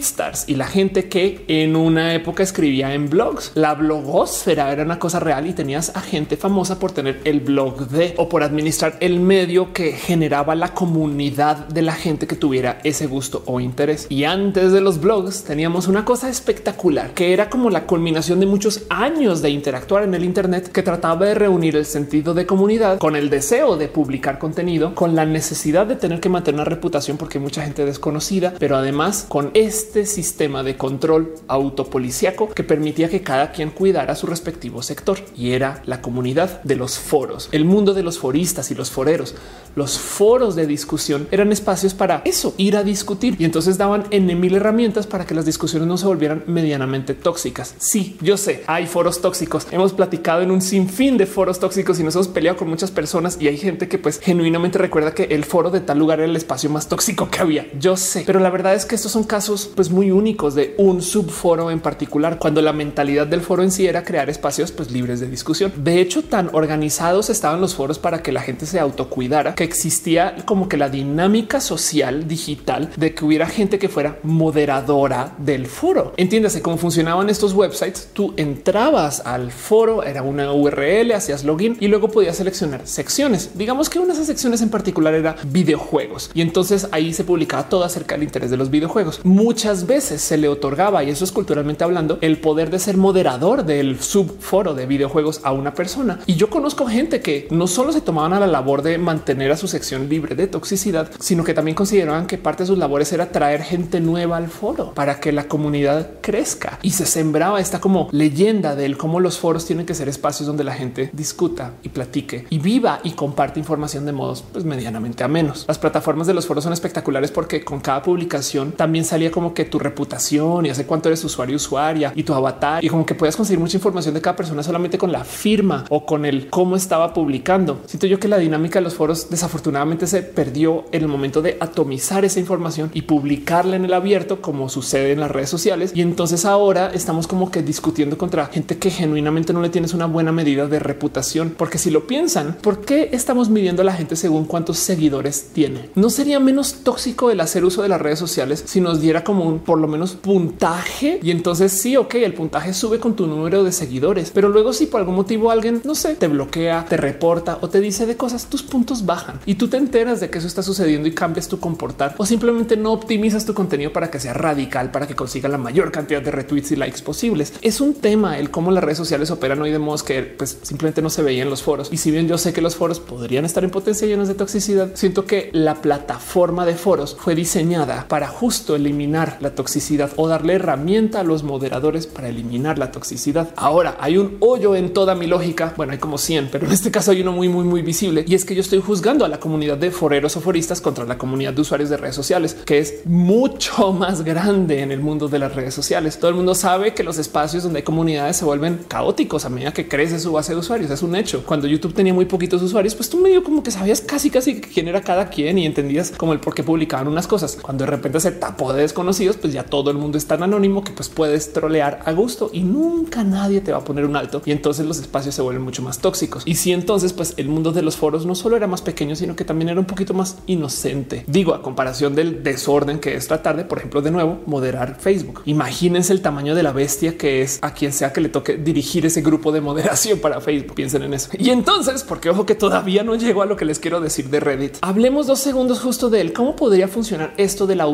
stars y la gente que en una época escribía en blogs. La blogosfera era una cosa real y tenías a gente famosa por tener el blog de o por administrar el medio que generaba la comunidad de la gente que tuviera ese gusto o interés. Y antes de los blogs teníamos una cosa espectacular que era como la culminación de muchos años de interactuar en el Internet que trataba de reunir el sentido de comunidad con el deseo de publicar contenido, con la necesidad de tener que mantener una reputación porque hay mucha gente desconocida, pero además con este sistema de control autopoliciaco que permitía que cada quien cuidara su respectivo sector y era la comunidad de los foros, el mundo de los foristas y los foreros. Los foros de discusión eran espacios para eso, ir a discutir y entonces daban en mil herramientas para que las discusiones no se volvieran medianamente tóxicas. Sí, yo sé, hay foros tóxicos. Hemos platicado en un sinfín de foros tóxicos y nos hemos peleado con muchas personas y hay gente que pues genuinamente recuerda que el foro de tal lugar era el espacio más tóxico que había. Yo sé, pero la verdad es que estos son casos pues muy únicos de un subforo en particular, cuando la mentalidad del foro en sí era crear espacios pues libres de discusión. De hecho, tan organizados estaban los foros para que la gente se autocuidara que existía como que la dinámica social digital de que hubiera gente que fuera moderadora del foro. Entiéndase cómo funcionaban estos websites. Tú entrabas al foro, era una URL, hacías login y luego podías seleccionar secciones. Digamos que una de esas secciones en particular era videojuegos y entonces ahí se publicaba todo acerca del interés de los videojuegos. Muchas veces se le otorgaba, y eso es culturalmente hablando, el poder de ser moderador del subforo de videojuegos a una persona. Y yo conozco gente que no solo se tomaban a la labor de mantener a su sección libre de toxicidad, sino que también consideraban que parte de sus labores era traer gente nueva al foro para que la comunidad crezca y se sembraba esta como leyenda del cómo los foros tienen que ser espacios donde la gente discuta y platique y viva y comparte información de modos pues medianamente a menos. Las plataformas de los foros son espectaculares porque con cada publicación salía como que tu reputación y hace cuánto eres usuario usuaria y tu avatar y como que puedes conseguir mucha información de cada persona solamente con la firma o con el cómo estaba publicando. Siento yo que la dinámica de los foros desafortunadamente se perdió en el momento de atomizar esa información y publicarla en el abierto como sucede en las redes sociales. Y entonces ahora estamos como que discutiendo contra gente que genuinamente no le tienes una buena medida de reputación, porque si lo piensan, ¿por qué estamos midiendo a la gente según cuántos seguidores tiene? No sería menos tóxico el hacer uso de las redes sociales si nos diera como un por lo menos puntaje y entonces sí, ok, el puntaje sube con tu número de seguidores, pero luego si por algún motivo alguien no sé, te bloquea, te reporta o te dice de cosas, tus puntos bajan y tú te enteras de que eso está sucediendo y cambias tu comportar o simplemente no optimizas tu contenido para que sea radical, para que consiga la mayor cantidad de retweets y likes posibles. Es un tema el cómo las redes sociales operan hoy de modos que pues simplemente no se veía en los foros. Y si bien yo sé que los foros podrían estar en potencia llenos de toxicidad, siento que la plataforma de foros fue diseñada para justo eliminar la toxicidad o darle herramienta a los moderadores para eliminar la toxicidad. Ahora hay un hoyo en toda mi lógica. Bueno, hay como 100, pero en este caso hay uno muy, muy, muy visible y es que yo estoy juzgando a la comunidad de foreros o foristas contra la comunidad de usuarios de redes sociales, que es mucho más grande en el mundo de las redes sociales. Todo el mundo sabe que los espacios donde hay comunidades se vuelven caóticos a medida que crece su base de usuarios. Es un hecho. Cuando YouTube tenía muy poquitos usuarios, pues tú medio como que sabías casi, casi quién era cada quien y entendías como el por qué publicaban unas cosas. Cuando de repente se tapó de desconocidos, pues ya todo el mundo es tan anónimo que pues puedes trolear a gusto y nunca nadie te va a poner un alto. Y entonces los espacios se vuelven mucho más tóxicos. Y si entonces, pues el mundo de los foros no solo era más pequeño, sino que también era un poquito más inocente. Digo, a comparación del desorden que es tratar de, por ejemplo, de nuevo, moderar Facebook. Imagínense el tamaño de la bestia que es a quien sea que le toque dirigir ese grupo de moderación para Facebook. Piensen en eso. Y entonces, porque ojo que todavía no llego a lo que les quiero decir de Reddit. Hablemos dos segundos justo de él. ¿Cómo podría funcionar esto de la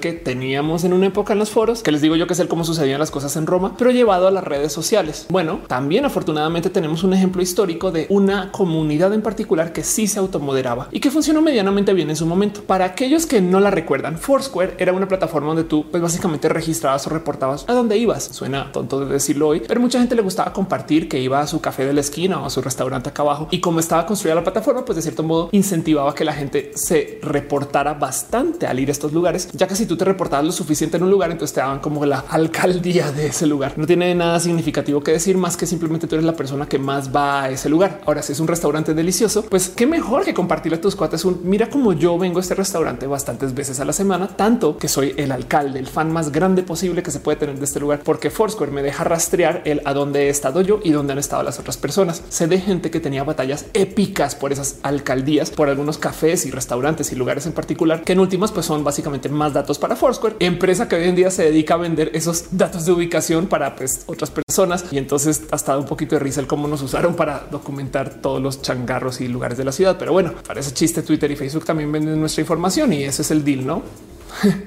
que teníamos en una época en los foros, que les digo yo que es el cómo sucedían las cosas en Roma, pero llevado a las redes sociales. Bueno, también afortunadamente tenemos un ejemplo histórico de una comunidad en particular que sí se automoderaba y que funcionó medianamente bien en su momento. Para aquellos que no la recuerdan, Foursquare era una plataforma donde tú pues básicamente registrabas o reportabas a dónde ibas. Suena tonto de decirlo hoy, pero mucha gente le gustaba compartir que iba a su café de la esquina o a su restaurante acá abajo y como estaba construida la plataforma, pues de cierto modo incentivaba que la gente se reportara bastante al ir a estos lugares, ya que si tú te reportabas lo suficiente en un lugar, entonces te daban como la alcaldía de ese lugar. No tiene nada significativo que decir más que simplemente tú eres la persona que más va a ese lugar. Ahora, si es un restaurante delicioso, pues qué mejor que compartirle a tus cuates un mira como yo vengo a este restaurante bastantes veces a la semana, tanto que soy el alcalde, el fan más grande posible que se puede tener de este lugar, porque Foursquare me deja rastrear el a dónde he estado yo y dónde han estado las otras personas. Sé de gente que tenía batallas épicas por esas alcaldías, por algunos cafés y restaurantes y lugares en particular, que en últimas pues son básicamente más datos para Foursquare, empresa que hoy en día se dedica a vender esos datos de ubicación para pues, otras personas. Y entonces hasta un poquito de risa el cómo nos usaron para documentar todos los changarros y lugares de la ciudad. Pero bueno, para ese chiste Twitter y Facebook también venden nuestra información y ese es el deal, ¿no?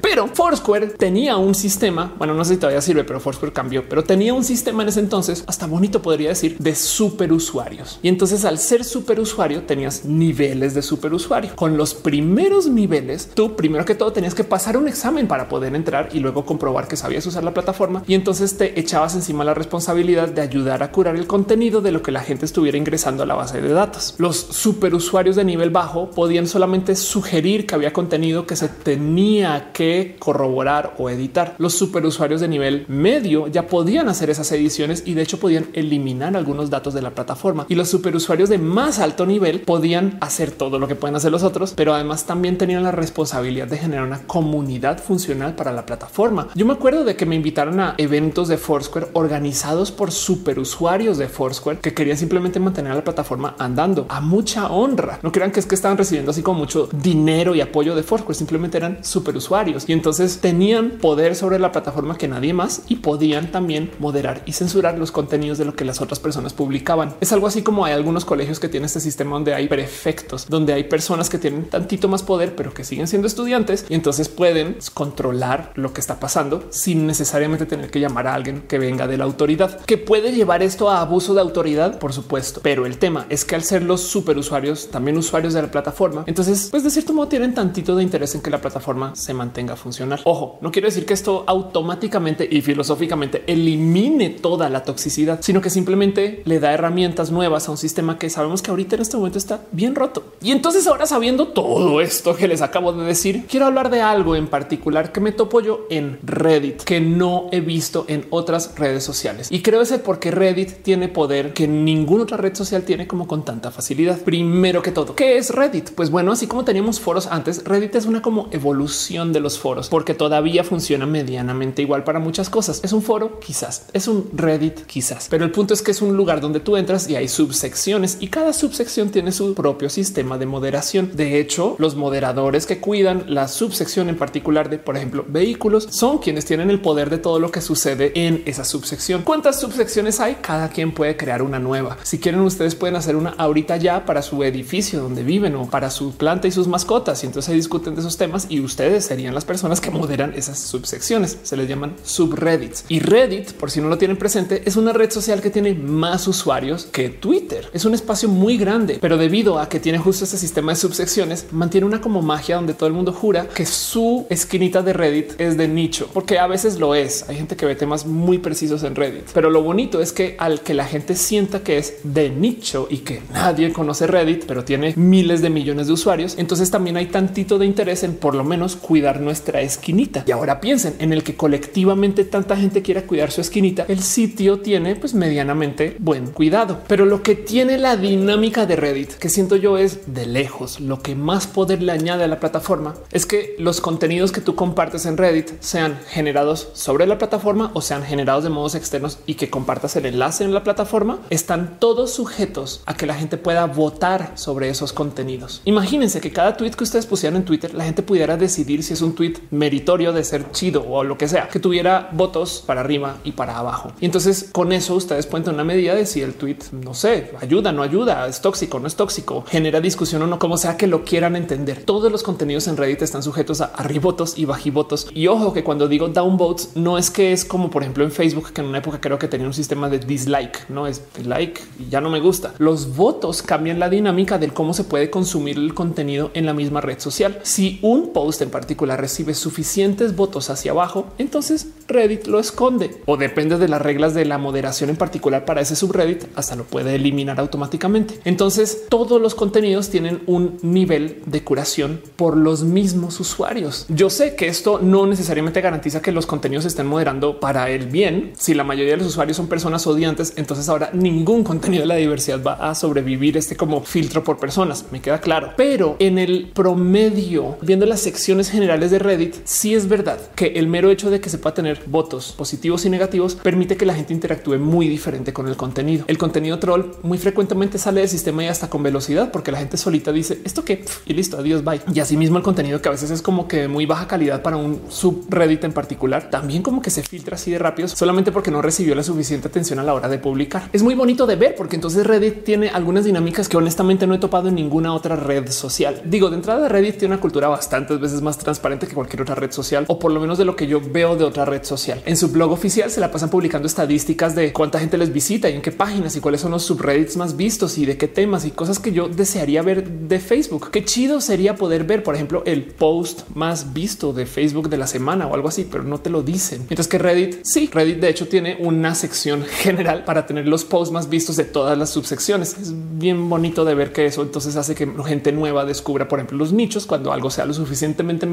Pero Foursquare tenía un sistema, bueno, no sé si todavía sirve, pero Foursquare cambió, pero tenía un sistema en ese entonces, hasta bonito podría decir, de superusuarios. Y entonces al ser superusuario tenías niveles de superusuario. Con los primeros niveles, tú primero que todo tenías que pasar un examen para poder entrar y luego comprobar que sabías usar la plataforma y entonces te echabas encima la responsabilidad de ayudar a curar el contenido de lo que la gente estuviera ingresando a la base de datos. Los superusuarios de nivel bajo podían solamente sugerir que había contenido que se tenía que corroborar o editar. Los superusuarios de nivel medio ya podían hacer esas ediciones y de hecho podían eliminar algunos datos de la plataforma y los superusuarios de más alto nivel podían hacer todo lo que pueden hacer los otros, pero además también tenían la responsabilidad de generar una comunidad funcional para la plataforma. Yo me acuerdo de que me invitaron a eventos de Foursquare organizados por superusuarios de Foursquare que querían simplemente mantener la plataforma andando a mucha honra. No crean que es que estaban recibiendo así como mucho dinero y apoyo de Foursquare, simplemente eran super usuarios y entonces tenían poder sobre la plataforma que nadie más y podían también moderar y censurar los contenidos de lo que las otras personas publicaban. Es algo así como hay algunos colegios que tienen este sistema donde hay prefectos, donde hay personas que tienen tantito más poder, pero que siguen siendo estudiantes y entonces pueden controlar lo que está pasando sin necesariamente tener que llamar a alguien que venga de la autoridad, que puede llevar esto a abuso de autoridad, por supuesto. Pero el tema es que al ser los superusuarios, también usuarios de la plataforma, entonces pues de cierto modo tienen tantito de interés en que la plataforma se mantenga funcional. Ojo, no quiero decir que esto automáticamente y filosóficamente elimine toda la toxicidad, sino que simplemente le da herramientas nuevas a un sistema que sabemos que ahorita en este momento está bien roto. Y entonces ahora sabiendo todo esto que les acabo de decir, quiero hablar de algo en particular que me topo yo en Reddit que no he visto en otras redes sociales. Y creo ese porque Reddit tiene poder que ninguna otra red social tiene como con tanta facilidad. Primero que todo, ¿qué es Reddit? Pues bueno, así como teníamos foros antes, Reddit es una como evolución de los foros, porque todavía funciona medianamente igual para muchas cosas. Es un foro, quizás, es un Reddit, quizás, pero el punto es que es un lugar donde tú entras y hay subsecciones y cada subsección tiene su propio sistema de moderación. De hecho, los moderadores que cuidan la subsección en particular de, por ejemplo, vehículos, son quienes tienen el poder de todo lo que sucede en esa subsección. ¿Cuántas subsecciones hay? Cada quien puede crear una nueva. Si quieren, ustedes pueden hacer una ahorita ya para su edificio donde viven o para su planta y sus mascotas. Y entonces se discuten de esos temas y ustedes serían las personas que moderan esas subsecciones. Se les llaman subreddits y Reddit, por si no lo tienen presente, es una red social que tiene más usuarios que Twitter. Es un espacio muy grande, pero debido a que tiene justo ese sistema de subsecciones, mantiene una como magia donde todo el mundo jura que su esquinita de Reddit es de nicho, porque a veces lo es. Hay gente que ve temas muy precisos en Reddit, pero lo bonito es que al que la gente sienta que es de nicho y que nadie conoce Reddit, pero tiene miles de millones de usuarios, entonces también hay tantito de interés en por lo menos cuidar nuestra esquinita. Y ahora piensen en el que colectivamente tanta gente quiera cuidar su esquinita. El sitio tiene pues medianamente buen cuidado, pero lo que tiene la dinámica de Reddit que siento yo es de lejos lo que más poder le añade a la plataforma es que los contenidos que tú compartes en Reddit sean generados sobre la plataforma o sean generados de modos externos y que compartas el enlace en la plataforma están todos sujetos a que la gente pueda votar sobre esos contenidos. Imagínense que cada tweet que ustedes pusieran en Twitter, la gente pudiera decidir si es un tweet meritorio de ser chido o lo que sea, que tuviera votos para arriba y para abajo. Y entonces con eso ustedes pueden tener una medida de si el tweet, no sé, ayuda, no ayuda, es tóxico, no es tóxico, genera discusión o no, como sea que lo quieran entender. Todos los contenidos en Reddit están sujetos a arribotos y bajivotos. Y ojo que cuando digo downvotes, no es que es como por ejemplo en Facebook, que en una época creo que tenía un sistema de dislike, no es like y ya no me gusta. Los votos cambian la dinámica del cómo se puede consumir el contenido en la misma red social. Si un post en particular recibe suficientes votos hacia abajo, entonces Reddit lo esconde o depende de las reglas de la moderación en particular para ese subreddit, hasta lo puede eliminar automáticamente. Entonces todos los contenidos tienen un nivel de curación por los mismos usuarios. Yo sé que esto no necesariamente garantiza que los contenidos estén moderando para el bien. Si la mayoría de los usuarios son personas odiantes, entonces ahora ningún contenido de la diversidad va a sobrevivir este como filtro por personas. Me queda claro, pero en el promedio, viendo las secciones generales de Reddit, sí es verdad que el mero hecho de que se pueda tener votos positivos y negativos permite que la gente interactúe muy diferente con el contenido. El contenido troll muy frecuentemente sale del sistema y hasta con velocidad, porque la gente solita dice esto que y listo, adiós, bye. Y asimismo el contenido que a veces es como que de muy baja calidad para un subreddit en particular, también como que se filtra así de rápido solamente porque no recibió la suficiente atención a la hora de publicar. Es muy bonito de ver porque entonces Reddit tiene algunas dinámicas que honestamente no he topado en ninguna otra red social. Digo, de entrada Reddit tiene una cultura bastantes veces más transparente que cualquier otra red social, o por lo menos de lo que yo veo de otra red social. En su blog oficial se la pasan publicando estadísticas de cuánta gente les visita y en qué páginas y cuáles son los subreddits más vistos y de qué temas y cosas que yo desearía ver de Facebook. Qué chido sería poder ver, por ejemplo, el post más visto de Facebook de la semana o algo así, pero no te lo dicen. Mientras que Reddit, sí, Reddit de hecho tiene una sección general para tener los posts más vistos de todas las subsecciones. Es bien bonito de ver que eso entonces hace que gente nueva descubra, por ejemplo, los nichos cuando algo sea lo suficientemente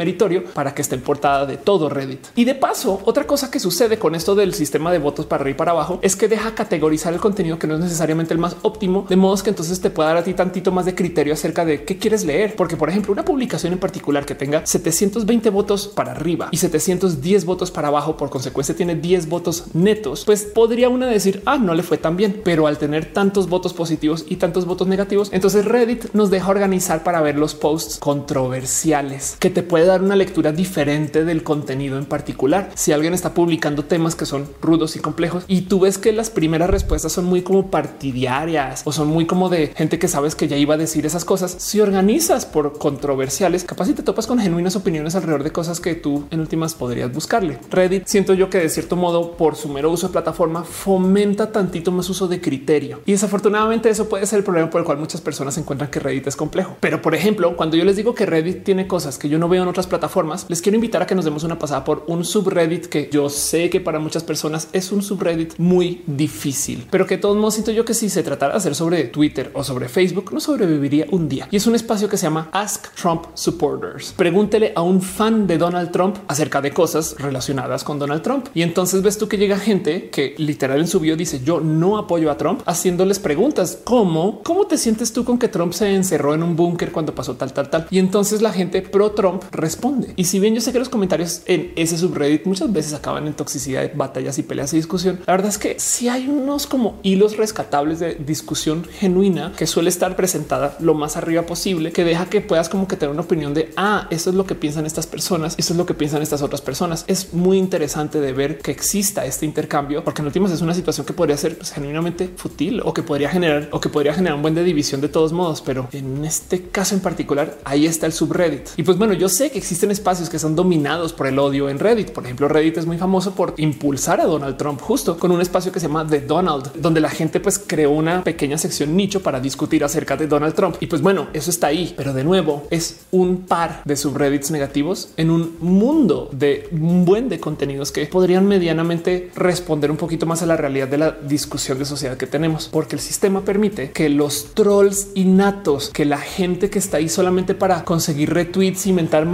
para que esté en portada de todo Reddit. Y de paso, otra cosa que sucede con esto del sistema de votos para arriba y para abajo es que deja categorizar el contenido que no es necesariamente el más óptimo, de modo que entonces te pueda dar a ti tantito más de criterio acerca de qué quieres leer. Porque, por ejemplo, una publicación en particular que tenga 720 votos para arriba y 710 votos para abajo, por consecuencia tiene 10 votos netos, pues podría una decir, ah, no le fue tan bien. Pero al tener tantos votos positivos y tantos votos negativos, entonces Reddit nos deja organizar para ver los posts controversiales, que te puede dar una lectura diferente del contenido en particular. Si alguien está publicando temas que son rudos y complejos y tú ves que las primeras respuestas son muy como partidarias o son muy como de gente que sabes que ya iba a decir esas cosas, si organizas por controversiales, capaz si te topas con genuinas opiniones alrededor de cosas que tú en últimas podrías buscarle. Reddit siento yo que de cierto modo por su mero uso de plataforma fomenta tantito más uso de criterio y desafortunadamente eso puede ser el problema por el cual muchas personas encuentran que Reddit es complejo. Pero por ejemplo, cuando yo les digo que Reddit tiene cosas que yo no veo en otras plataformas, les quiero invitar a que nos demos una pasada por un subreddit que yo sé que para muchas personas es un subreddit muy difícil, pero que de todos modos siento yo que si se tratara de hacer sobre Twitter o sobre Facebook, no sobreviviría un día. Y es un espacio que se llama Ask Trump Supporters. Pregúntele a un fan de Donald Trump acerca de cosas relacionadas con Donald Trump. Y entonces ves tú que llega gente que literal en su bio dice yo no apoyo a Trump, haciéndoles preguntas como cómo te sientes tú con que Trump se encerró en un búnker cuando pasó tal, tal, tal. Y entonces la gente pro Trump responde. Y si bien yo sé que los comentarios en ese subreddit muchas veces acaban en toxicidad batallas y peleas y discusión, la verdad es que si hay unos como hilos rescatables de discusión genuina que suele estar presentada lo más arriba posible, que deja que puedas como que tener una opinión de ah, eso es lo que piensan estas personas, eso es lo que piensan estas otras personas. Es muy interesante de ver que exista este intercambio, porque en últimas es una situación que podría ser pues, genuinamente fútil o que podría generar o que podría generar un buen de división de todos modos. Pero en este caso en particular, ahí está el subreddit. Y pues bueno, yo sé que existen espacios que son dominados por el odio en Reddit. Por ejemplo, Reddit es muy famoso por impulsar a Donald Trump justo con un espacio que se llama The Donald, donde la gente pues creó una pequeña sección nicho para discutir acerca de Donald Trump. Y pues bueno, eso está ahí, pero de nuevo es un par de subreddits negativos en un mundo de un buen de contenidos que podrían medianamente responder un poquito más a la realidad de la discusión de sociedad que tenemos, porque el sistema permite que los trolls innatos, que la gente que está ahí solamente para conseguir retweets, inventar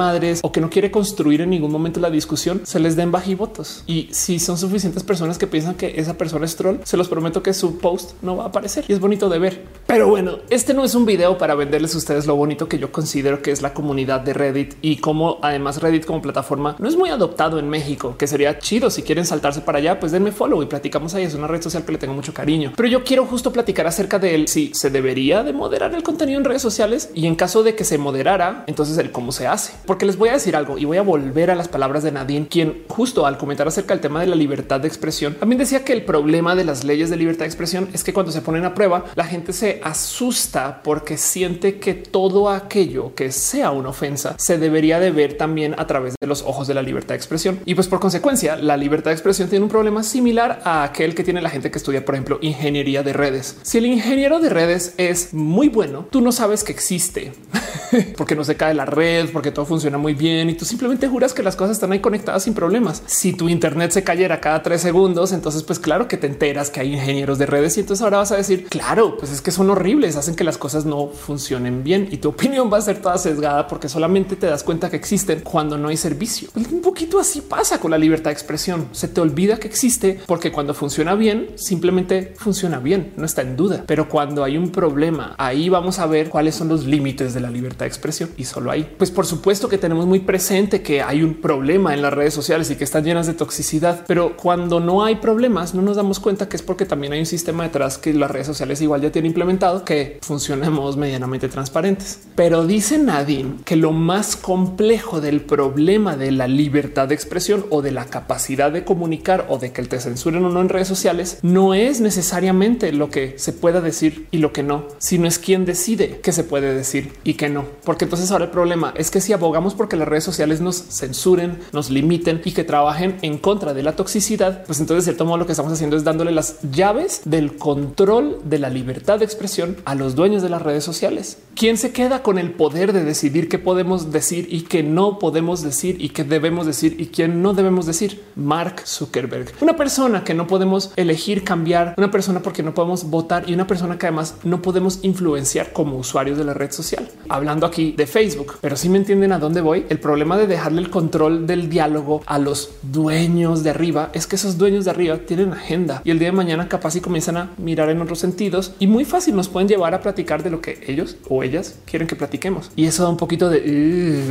o que no quiere construir en ningún momento la discusión, se les den bajivotos. Y si son suficientes personas que piensan que esa persona es troll, se los prometo que su post no va a aparecer y es bonito de ver. Pero bueno, este no es un video para venderles a ustedes lo bonito que yo considero que es la comunidad de Reddit y cómo además Reddit como plataforma no es muy adoptado en México, que sería chido si quieren saltarse para allá, pues denme follow y platicamos ahí. Es una red social que le tengo mucho cariño, pero yo quiero justo platicar acerca de él. Si se debería de moderar el contenido en redes sociales y en caso de que se moderara, entonces el cómo se hace, porque les voy a decir algo y voy a volver a las palabras de Nadine, quien justo al comentar acerca del tema de la libertad de expresión, también decía que el problema de las leyes de libertad de expresión es que cuando se ponen a prueba, la gente se asusta porque siente que todo aquello que sea una ofensa se debería de ver también a través de los ojos de la libertad de expresión. Y pues por consecuencia, la libertad de expresión tiene un problema similar a aquel que tiene la gente que estudia, por ejemplo, ingeniería de redes. Si el ingeniero de redes es muy bueno, tú no sabes que existe porque no se cae la red, porque todo funciona muy bien y tú simplemente juras que las cosas están ahí conectadas sin problemas. Si tu internet se cayera cada tres segundos, entonces pues claro que te enteras que hay ingenieros de redes y entonces ahora vas a decir, claro, pues es que son horribles, hacen que las cosas no funcionen bien y tu opinión va a ser toda sesgada porque solamente te das cuenta que existen cuando no hay servicio. Un poquito así pasa con la libertad de expresión. Se te olvida que existe porque cuando funciona bien, simplemente funciona bien, no está en duda. Pero cuando hay un problema, ahí vamos a ver cuáles son los límites de la libertad de expresión y solo ahí. Pues por supuesto que tenemos muy presente que hay un problema en las redes sociales y que están llenas de toxicidad, pero cuando no hay problemas, no nos damos cuenta que es porque también hay un sistema detrás que las redes sociales igual ya tienen implementado que funcionemos medianamente transparentes. Pero dice Nadine que lo más complejo del problema de la libertad de expresión o de la capacidad de comunicar o de que te censuren o no en redes sociales no es necesariamente lo que se pueda decir y lo que no, sino es quien decide qué se puede decir y qué no. Porque entonces ahora el problema es que si abogamos porque las redes sociales nos censuren, nos limiten y que trabajen en contra de la toxicidad, pues entonces de cierto modo lo que estamos haciendo es dándole las llaves del control de la libertad de expresión a los dueños de las redes sociales. ¿Quién se queda con el poder de decidir qué podemos decir y qué no podemos decir y qué debemos decir y quién no debemos decir? Mark Zuckerberg, una persona que no podemos elegir cambiar, una persona porque no podemos votar y una persona que además no podemos influenciar como usuarios de la red social. Hablando aquí de Facebook, pero si me entienden a dónde voy, el problema de dejarle el control del diálogo a los dueños de arriba es que esos dueños de arriba tienen agenda y el día de mañana capaz y comienzan a mirar en otros sentidos y muy fácil nos pueden llevar a platicar de lo que ellos o ellas quieren que platiquemos. Y eso da un poquito de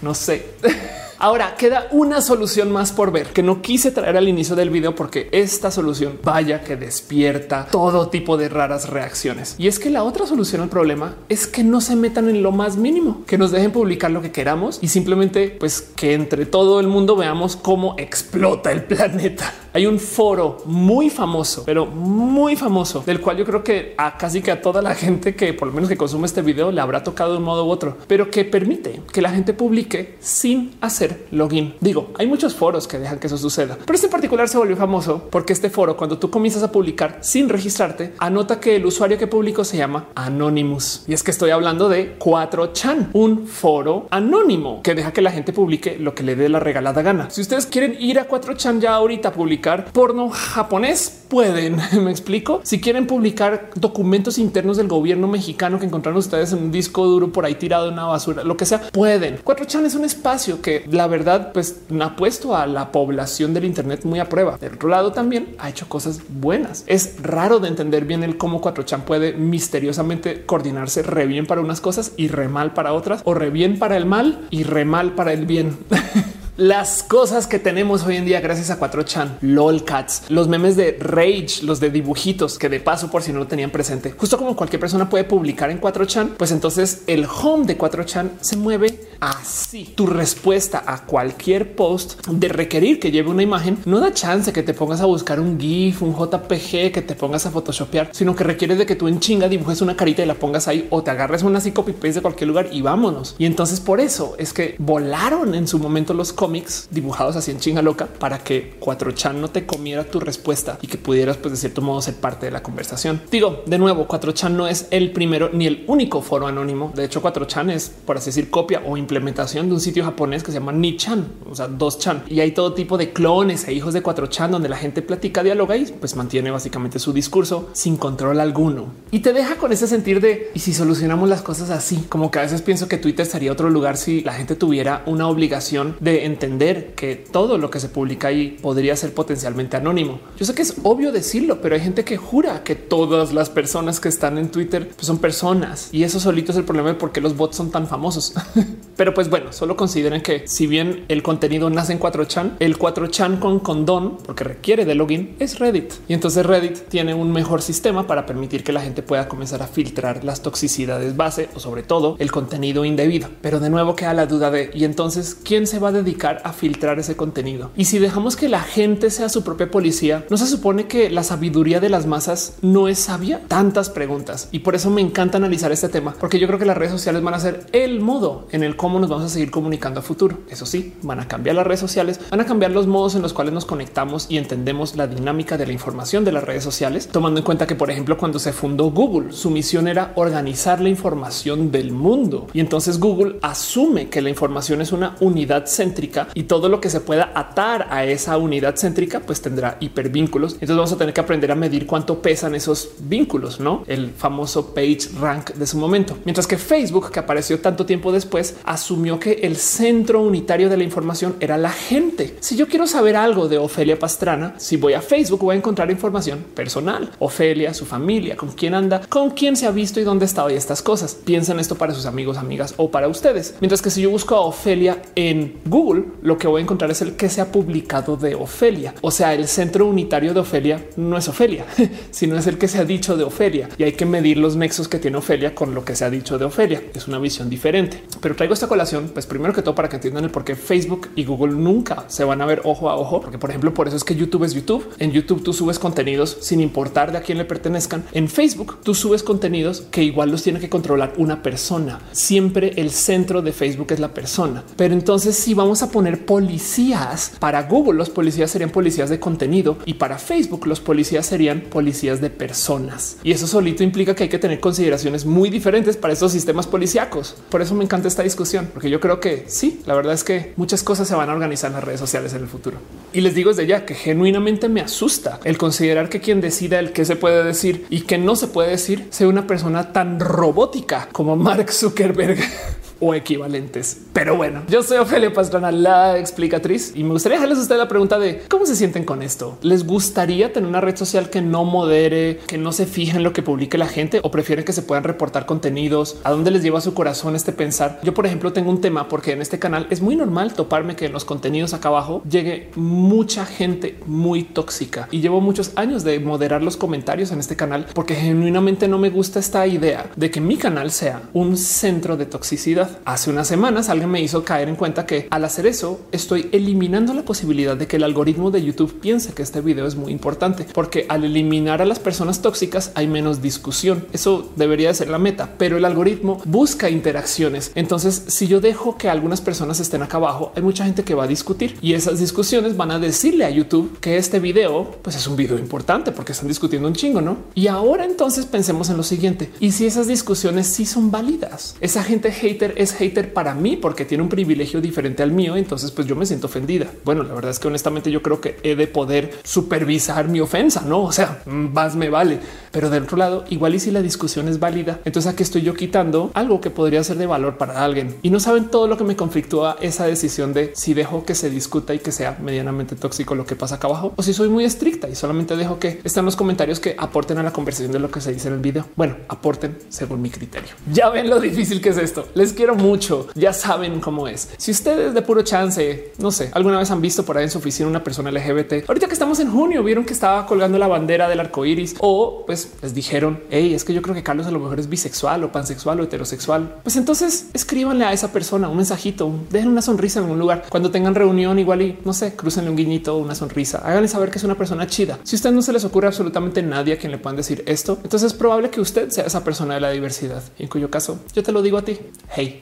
no sé. Ahora queda una solución más por ver que no quise traer al inicio del video porque esta solución vaya que despierta todo tipo de raras reacciones. Y es que la otra solución al problema es que no se metan en lo más mínimo, que nos dejen publicar lo que queramos y simplemente pues que entre todo el mundo veamos cómo explota el planeta. Hay un foro muy famoso, pero muy famoso, del cual yo creo que a casi que a toda la gente que por lo menos que consume este video le habrá tocado de un modo u otro, pero que permite que la gente publique sin hacer login. Digo, hay muchos foros que dejan que eso suceda, pero este en particular se volvió famoso porque este foro, cuando tú comienzas a publicar sin registrarte, anota que el usuario que publicó se llama Anonymous. Y es que estoy hablando de 4chan, un foro anónimo que deja que la gente publique lo que le dé la regalada gana. Si ustedes quieren ir a 4chan ya ahorita a publicar porno japonés, pueden. Me explico. Si quieren publicar documentos internos del gobierno mexicano que encontraron ustedes en un disco duro por ahí tirado en una basura, lo que sea, pueden. 4chan es un espacio que la verdad, pues ha puesto a la población del Internet muy a prueba. Del otro lado también ha hecho cosas buenas. Es raro de entender bien el cómo 4chan puede misteriosamente coordinarse re bien para unas cosas y re mal para otras, o re bien para el mal y re mal para el bien. las cosas que tenemos hoy en día gracias a 4chan, lolcats, los memes de rage, los de dibujitos que de paso por si no lo tenían presente, justo como cualquier persona puede publicar en 4chan, pues entonces el home de 4chan se mueve así. Tu respuesta a cualquier post de requerir que lleve una imagen no da chance que te pongas a buscar un GIF, un JPG, que te pongas a photoshopear, sino que requiere de que tú en chinga dibujes una carita y la pongas ahí o te agarres una así de cualquier lugar y vámonos. Y entonces por eso es que volaron en su momento los cómics dibujados así en chinga loca para que 4chan no te comiera tu respuesta y que pudieras pues de cierto modo ser parte de la conversación. Digo, de nuevo, 4chan no es el primero ni el único foro anónimo. De hecho, 4chan es por así decir copia o implementación de un sitio japonés que se llama Nichan, o sea, dos chan y hay todo tipo de clones e hijos de 4chan donde la gente platica, dialoga y pues mantiene básicamente su discurso sin control alguno y te deja con ese sentir de y si solucionamos las cosas así, como que a veces pienso que Twitter sería otro lugar si la gente tuviera una obligación de entender que todo lo que se publica ahí podría ser potencialmente anónimo. Yo sé que es obvio decirlo, pero hay gente que jura que todas las personas que están en Twitter pues, son personas y eso solito es el problema de por qué los bots son tan famosos. pero pues bueno, solo consideren que si bien el contenido nace en 4chan, el 4chan con condón, porque requiere de login, es Reddit. Y entonces Reddit tiene un mejor sistema para permitir que la gente pueda comenzar a filtrar las toxicidades base o sobre todo el contenido indebido. Pero de nuevo queda la duda de y entonces quién se va a dedicar a filtrar ese contenido. Y si dejamos que la gente sea su propia policía, no se supone que la sabiduría de las masas no es sabia. Tantas preguntas y por eso me encanta analizar este tema, porque yo creo que las redes sociales van a ser el modo en el cómo nos vamos a seguir comunicando a futuro. Eso sí, van a cambiar las redes sociales, van a cambiar los modos en los cuales nos conectamos y entendemos la dinámica de la información de las redes sociales, tomando en cuenta que, por ejemplo, cuando se fundó Google, su misión era organizar la información del mundo y entonces Google asume que la información es una unidad céntrica y todo lo que se pueda atar a esa unidad céntrica pues tendrá hipervínculos. Entonces vamos a tener que aprender a medir cuánto pesan esos vínculos, no el famoso page rank de su momento. Mientras que Facebook, que apareció tanto tiempo después, asumió que el centro unitario de la información era la gente. Si yo quiero saber algo de Ofelia Pastrana, si voy a Facebook voy a encontrar información personal. Ofelia, su familia, con quién anda, con quién se ha visto y dónde estaba y estas cosas. Piensen esto para sus amigos, amigas o para ustedes. Mientras que si yo busco a Ofelia en Google, lo que voy a encontrar es el que se ha publicado de Ofelia. O sea, el centro unitario de Ofelia no es Ofelia, sino es el que se ha dicho de Ofelia y hay que medir los nexos que tiene Ofelia con lo que se ha dicho de Ofelia. Es una visión diferente, pero traigo esta colación, pues primero que todo para que entiendan el por qué Facebook y Google nunca se van a ver ojo a ojo, porque por ejemplo, por eso es que YouTube es YouTube. En YouTube tú subes contenidos sin importar de a quién le pertenezcan. En Facebook tú subes contenidos que igual los tiene que controlar una persona. Siempre el centro de Facebook es la persona. Pero entonces si vamos a poner policías para Google, los policías serían policías de contenido y para Facebook los policías serían policías de personas. Y eso solito implica que hay que tener consideraciones muy diferentes para estos sistemas policíacos. Por eso me encanta esta discusión, porque yo creo que sí, la verdad es que muchas cosas se van a organizar en las redes sociales en el futuro. Y les digo desde ya que genuinamente me asusta el considerar que quien decida el qué se puede decir y que no se puede decir sea una persona tan robótica como Mark Zuckerberg. o equivalentes. Pero bueno, yo soy Ofelia Pastrana, la explicatriz, y me gustaría dejarles a ustedes la pregunta de cómo se sienten con esto. ¿Les gustaría tener una red social que no modere, que no se fije en lo que publique la gente o prefieren que se puedan reportar contenidos? ¿A dónde les lleva su corazón este pensar? Yo, por ejemplo, tengo un tema porque en este canal es muy normal toparme que en los contenidos acá abajo llegue mucha gente muy tóxica y llevo muchos años de moderar los comentarios en este canal porque genuinamente no me gusta esta idea de que mi canal sea un centro de toxicidad. Hace unas semanas alguien me hizo caer en cuenta que al hacer eso estoy eliminando la posibilidad de que el algoritmo de YouTube piense que este video es muy importante, porque al eliminar a las personas tóxicas hay menos discusión. Eso debería de ser la meta, pero el algoritmo busca interacciones. Entonces, si yo dejo que algunas personas estén acá abajo, hay mucha gente que va a discutir y esas discusiones van a decirle a YouTube que este video pues es un video importante porque están discutiendo un chingo, ¿no? Y ahora entonces pensemos en lo siguiente. Y si esas discusiones sí son válidas, esa gente hater es hater para mí porque tiene un privilegio diferente al mío. Entonces, pues yo me siento ofendida. Bueno, la verdad es que honestamente yo creo que he de poder supervisar mi ofensa, no? O sea, más me vale. Pero de otro lado, igual y si la discusión es válida, entonces aquí estoy yo quitando algo que podría ser de valor para alguien y no saben todo lo que me conflictúa esa decisión de si dejo que se discuta y que sea medianamente tóxico lo que pasa acá abajo o si soy muy estricta y solamente dejo que estén los comentarios que aporten a la conversación de lo que se dice en el video. Bueno, aporten según mi criterio. Ya ven lo difícil que es esto. Les quiero mucho. Ya saben cómo es. Si ustedes de puro chance, no sé, alguna vez han visto por ahí en su oficina una persona LGBT, ahorita que estamos en junio, vieron que estaba colgando la bandera del arco iris o pues les dijeron, hey, es que yo creo que Carlos a lo mejor es bisexual o pansexual o heterosexual. Pues entonces escríbanle a esa persona un mensajito, dejen una sonrisa en un lugar. Cuando tengan reunión, igual y no sé, crucenle un guiñito, una sonrisa, háganle saber que es una persona chida. Si a usted no se les ocurre absolutamente nadie a quien le puedan decir esto, entonces es probable que usted sea esa persona de la diversidad, en cuyo caso yo te lo digo a ti.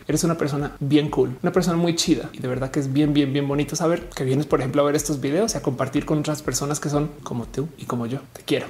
Eres una persona bien cool, una persona muy chida y de verdad que es bien, bien, bien bonito saber que vienes, por ejemplo, a ver estos videos y a compartir con otras personas que son como tú y como yo. Te quiero.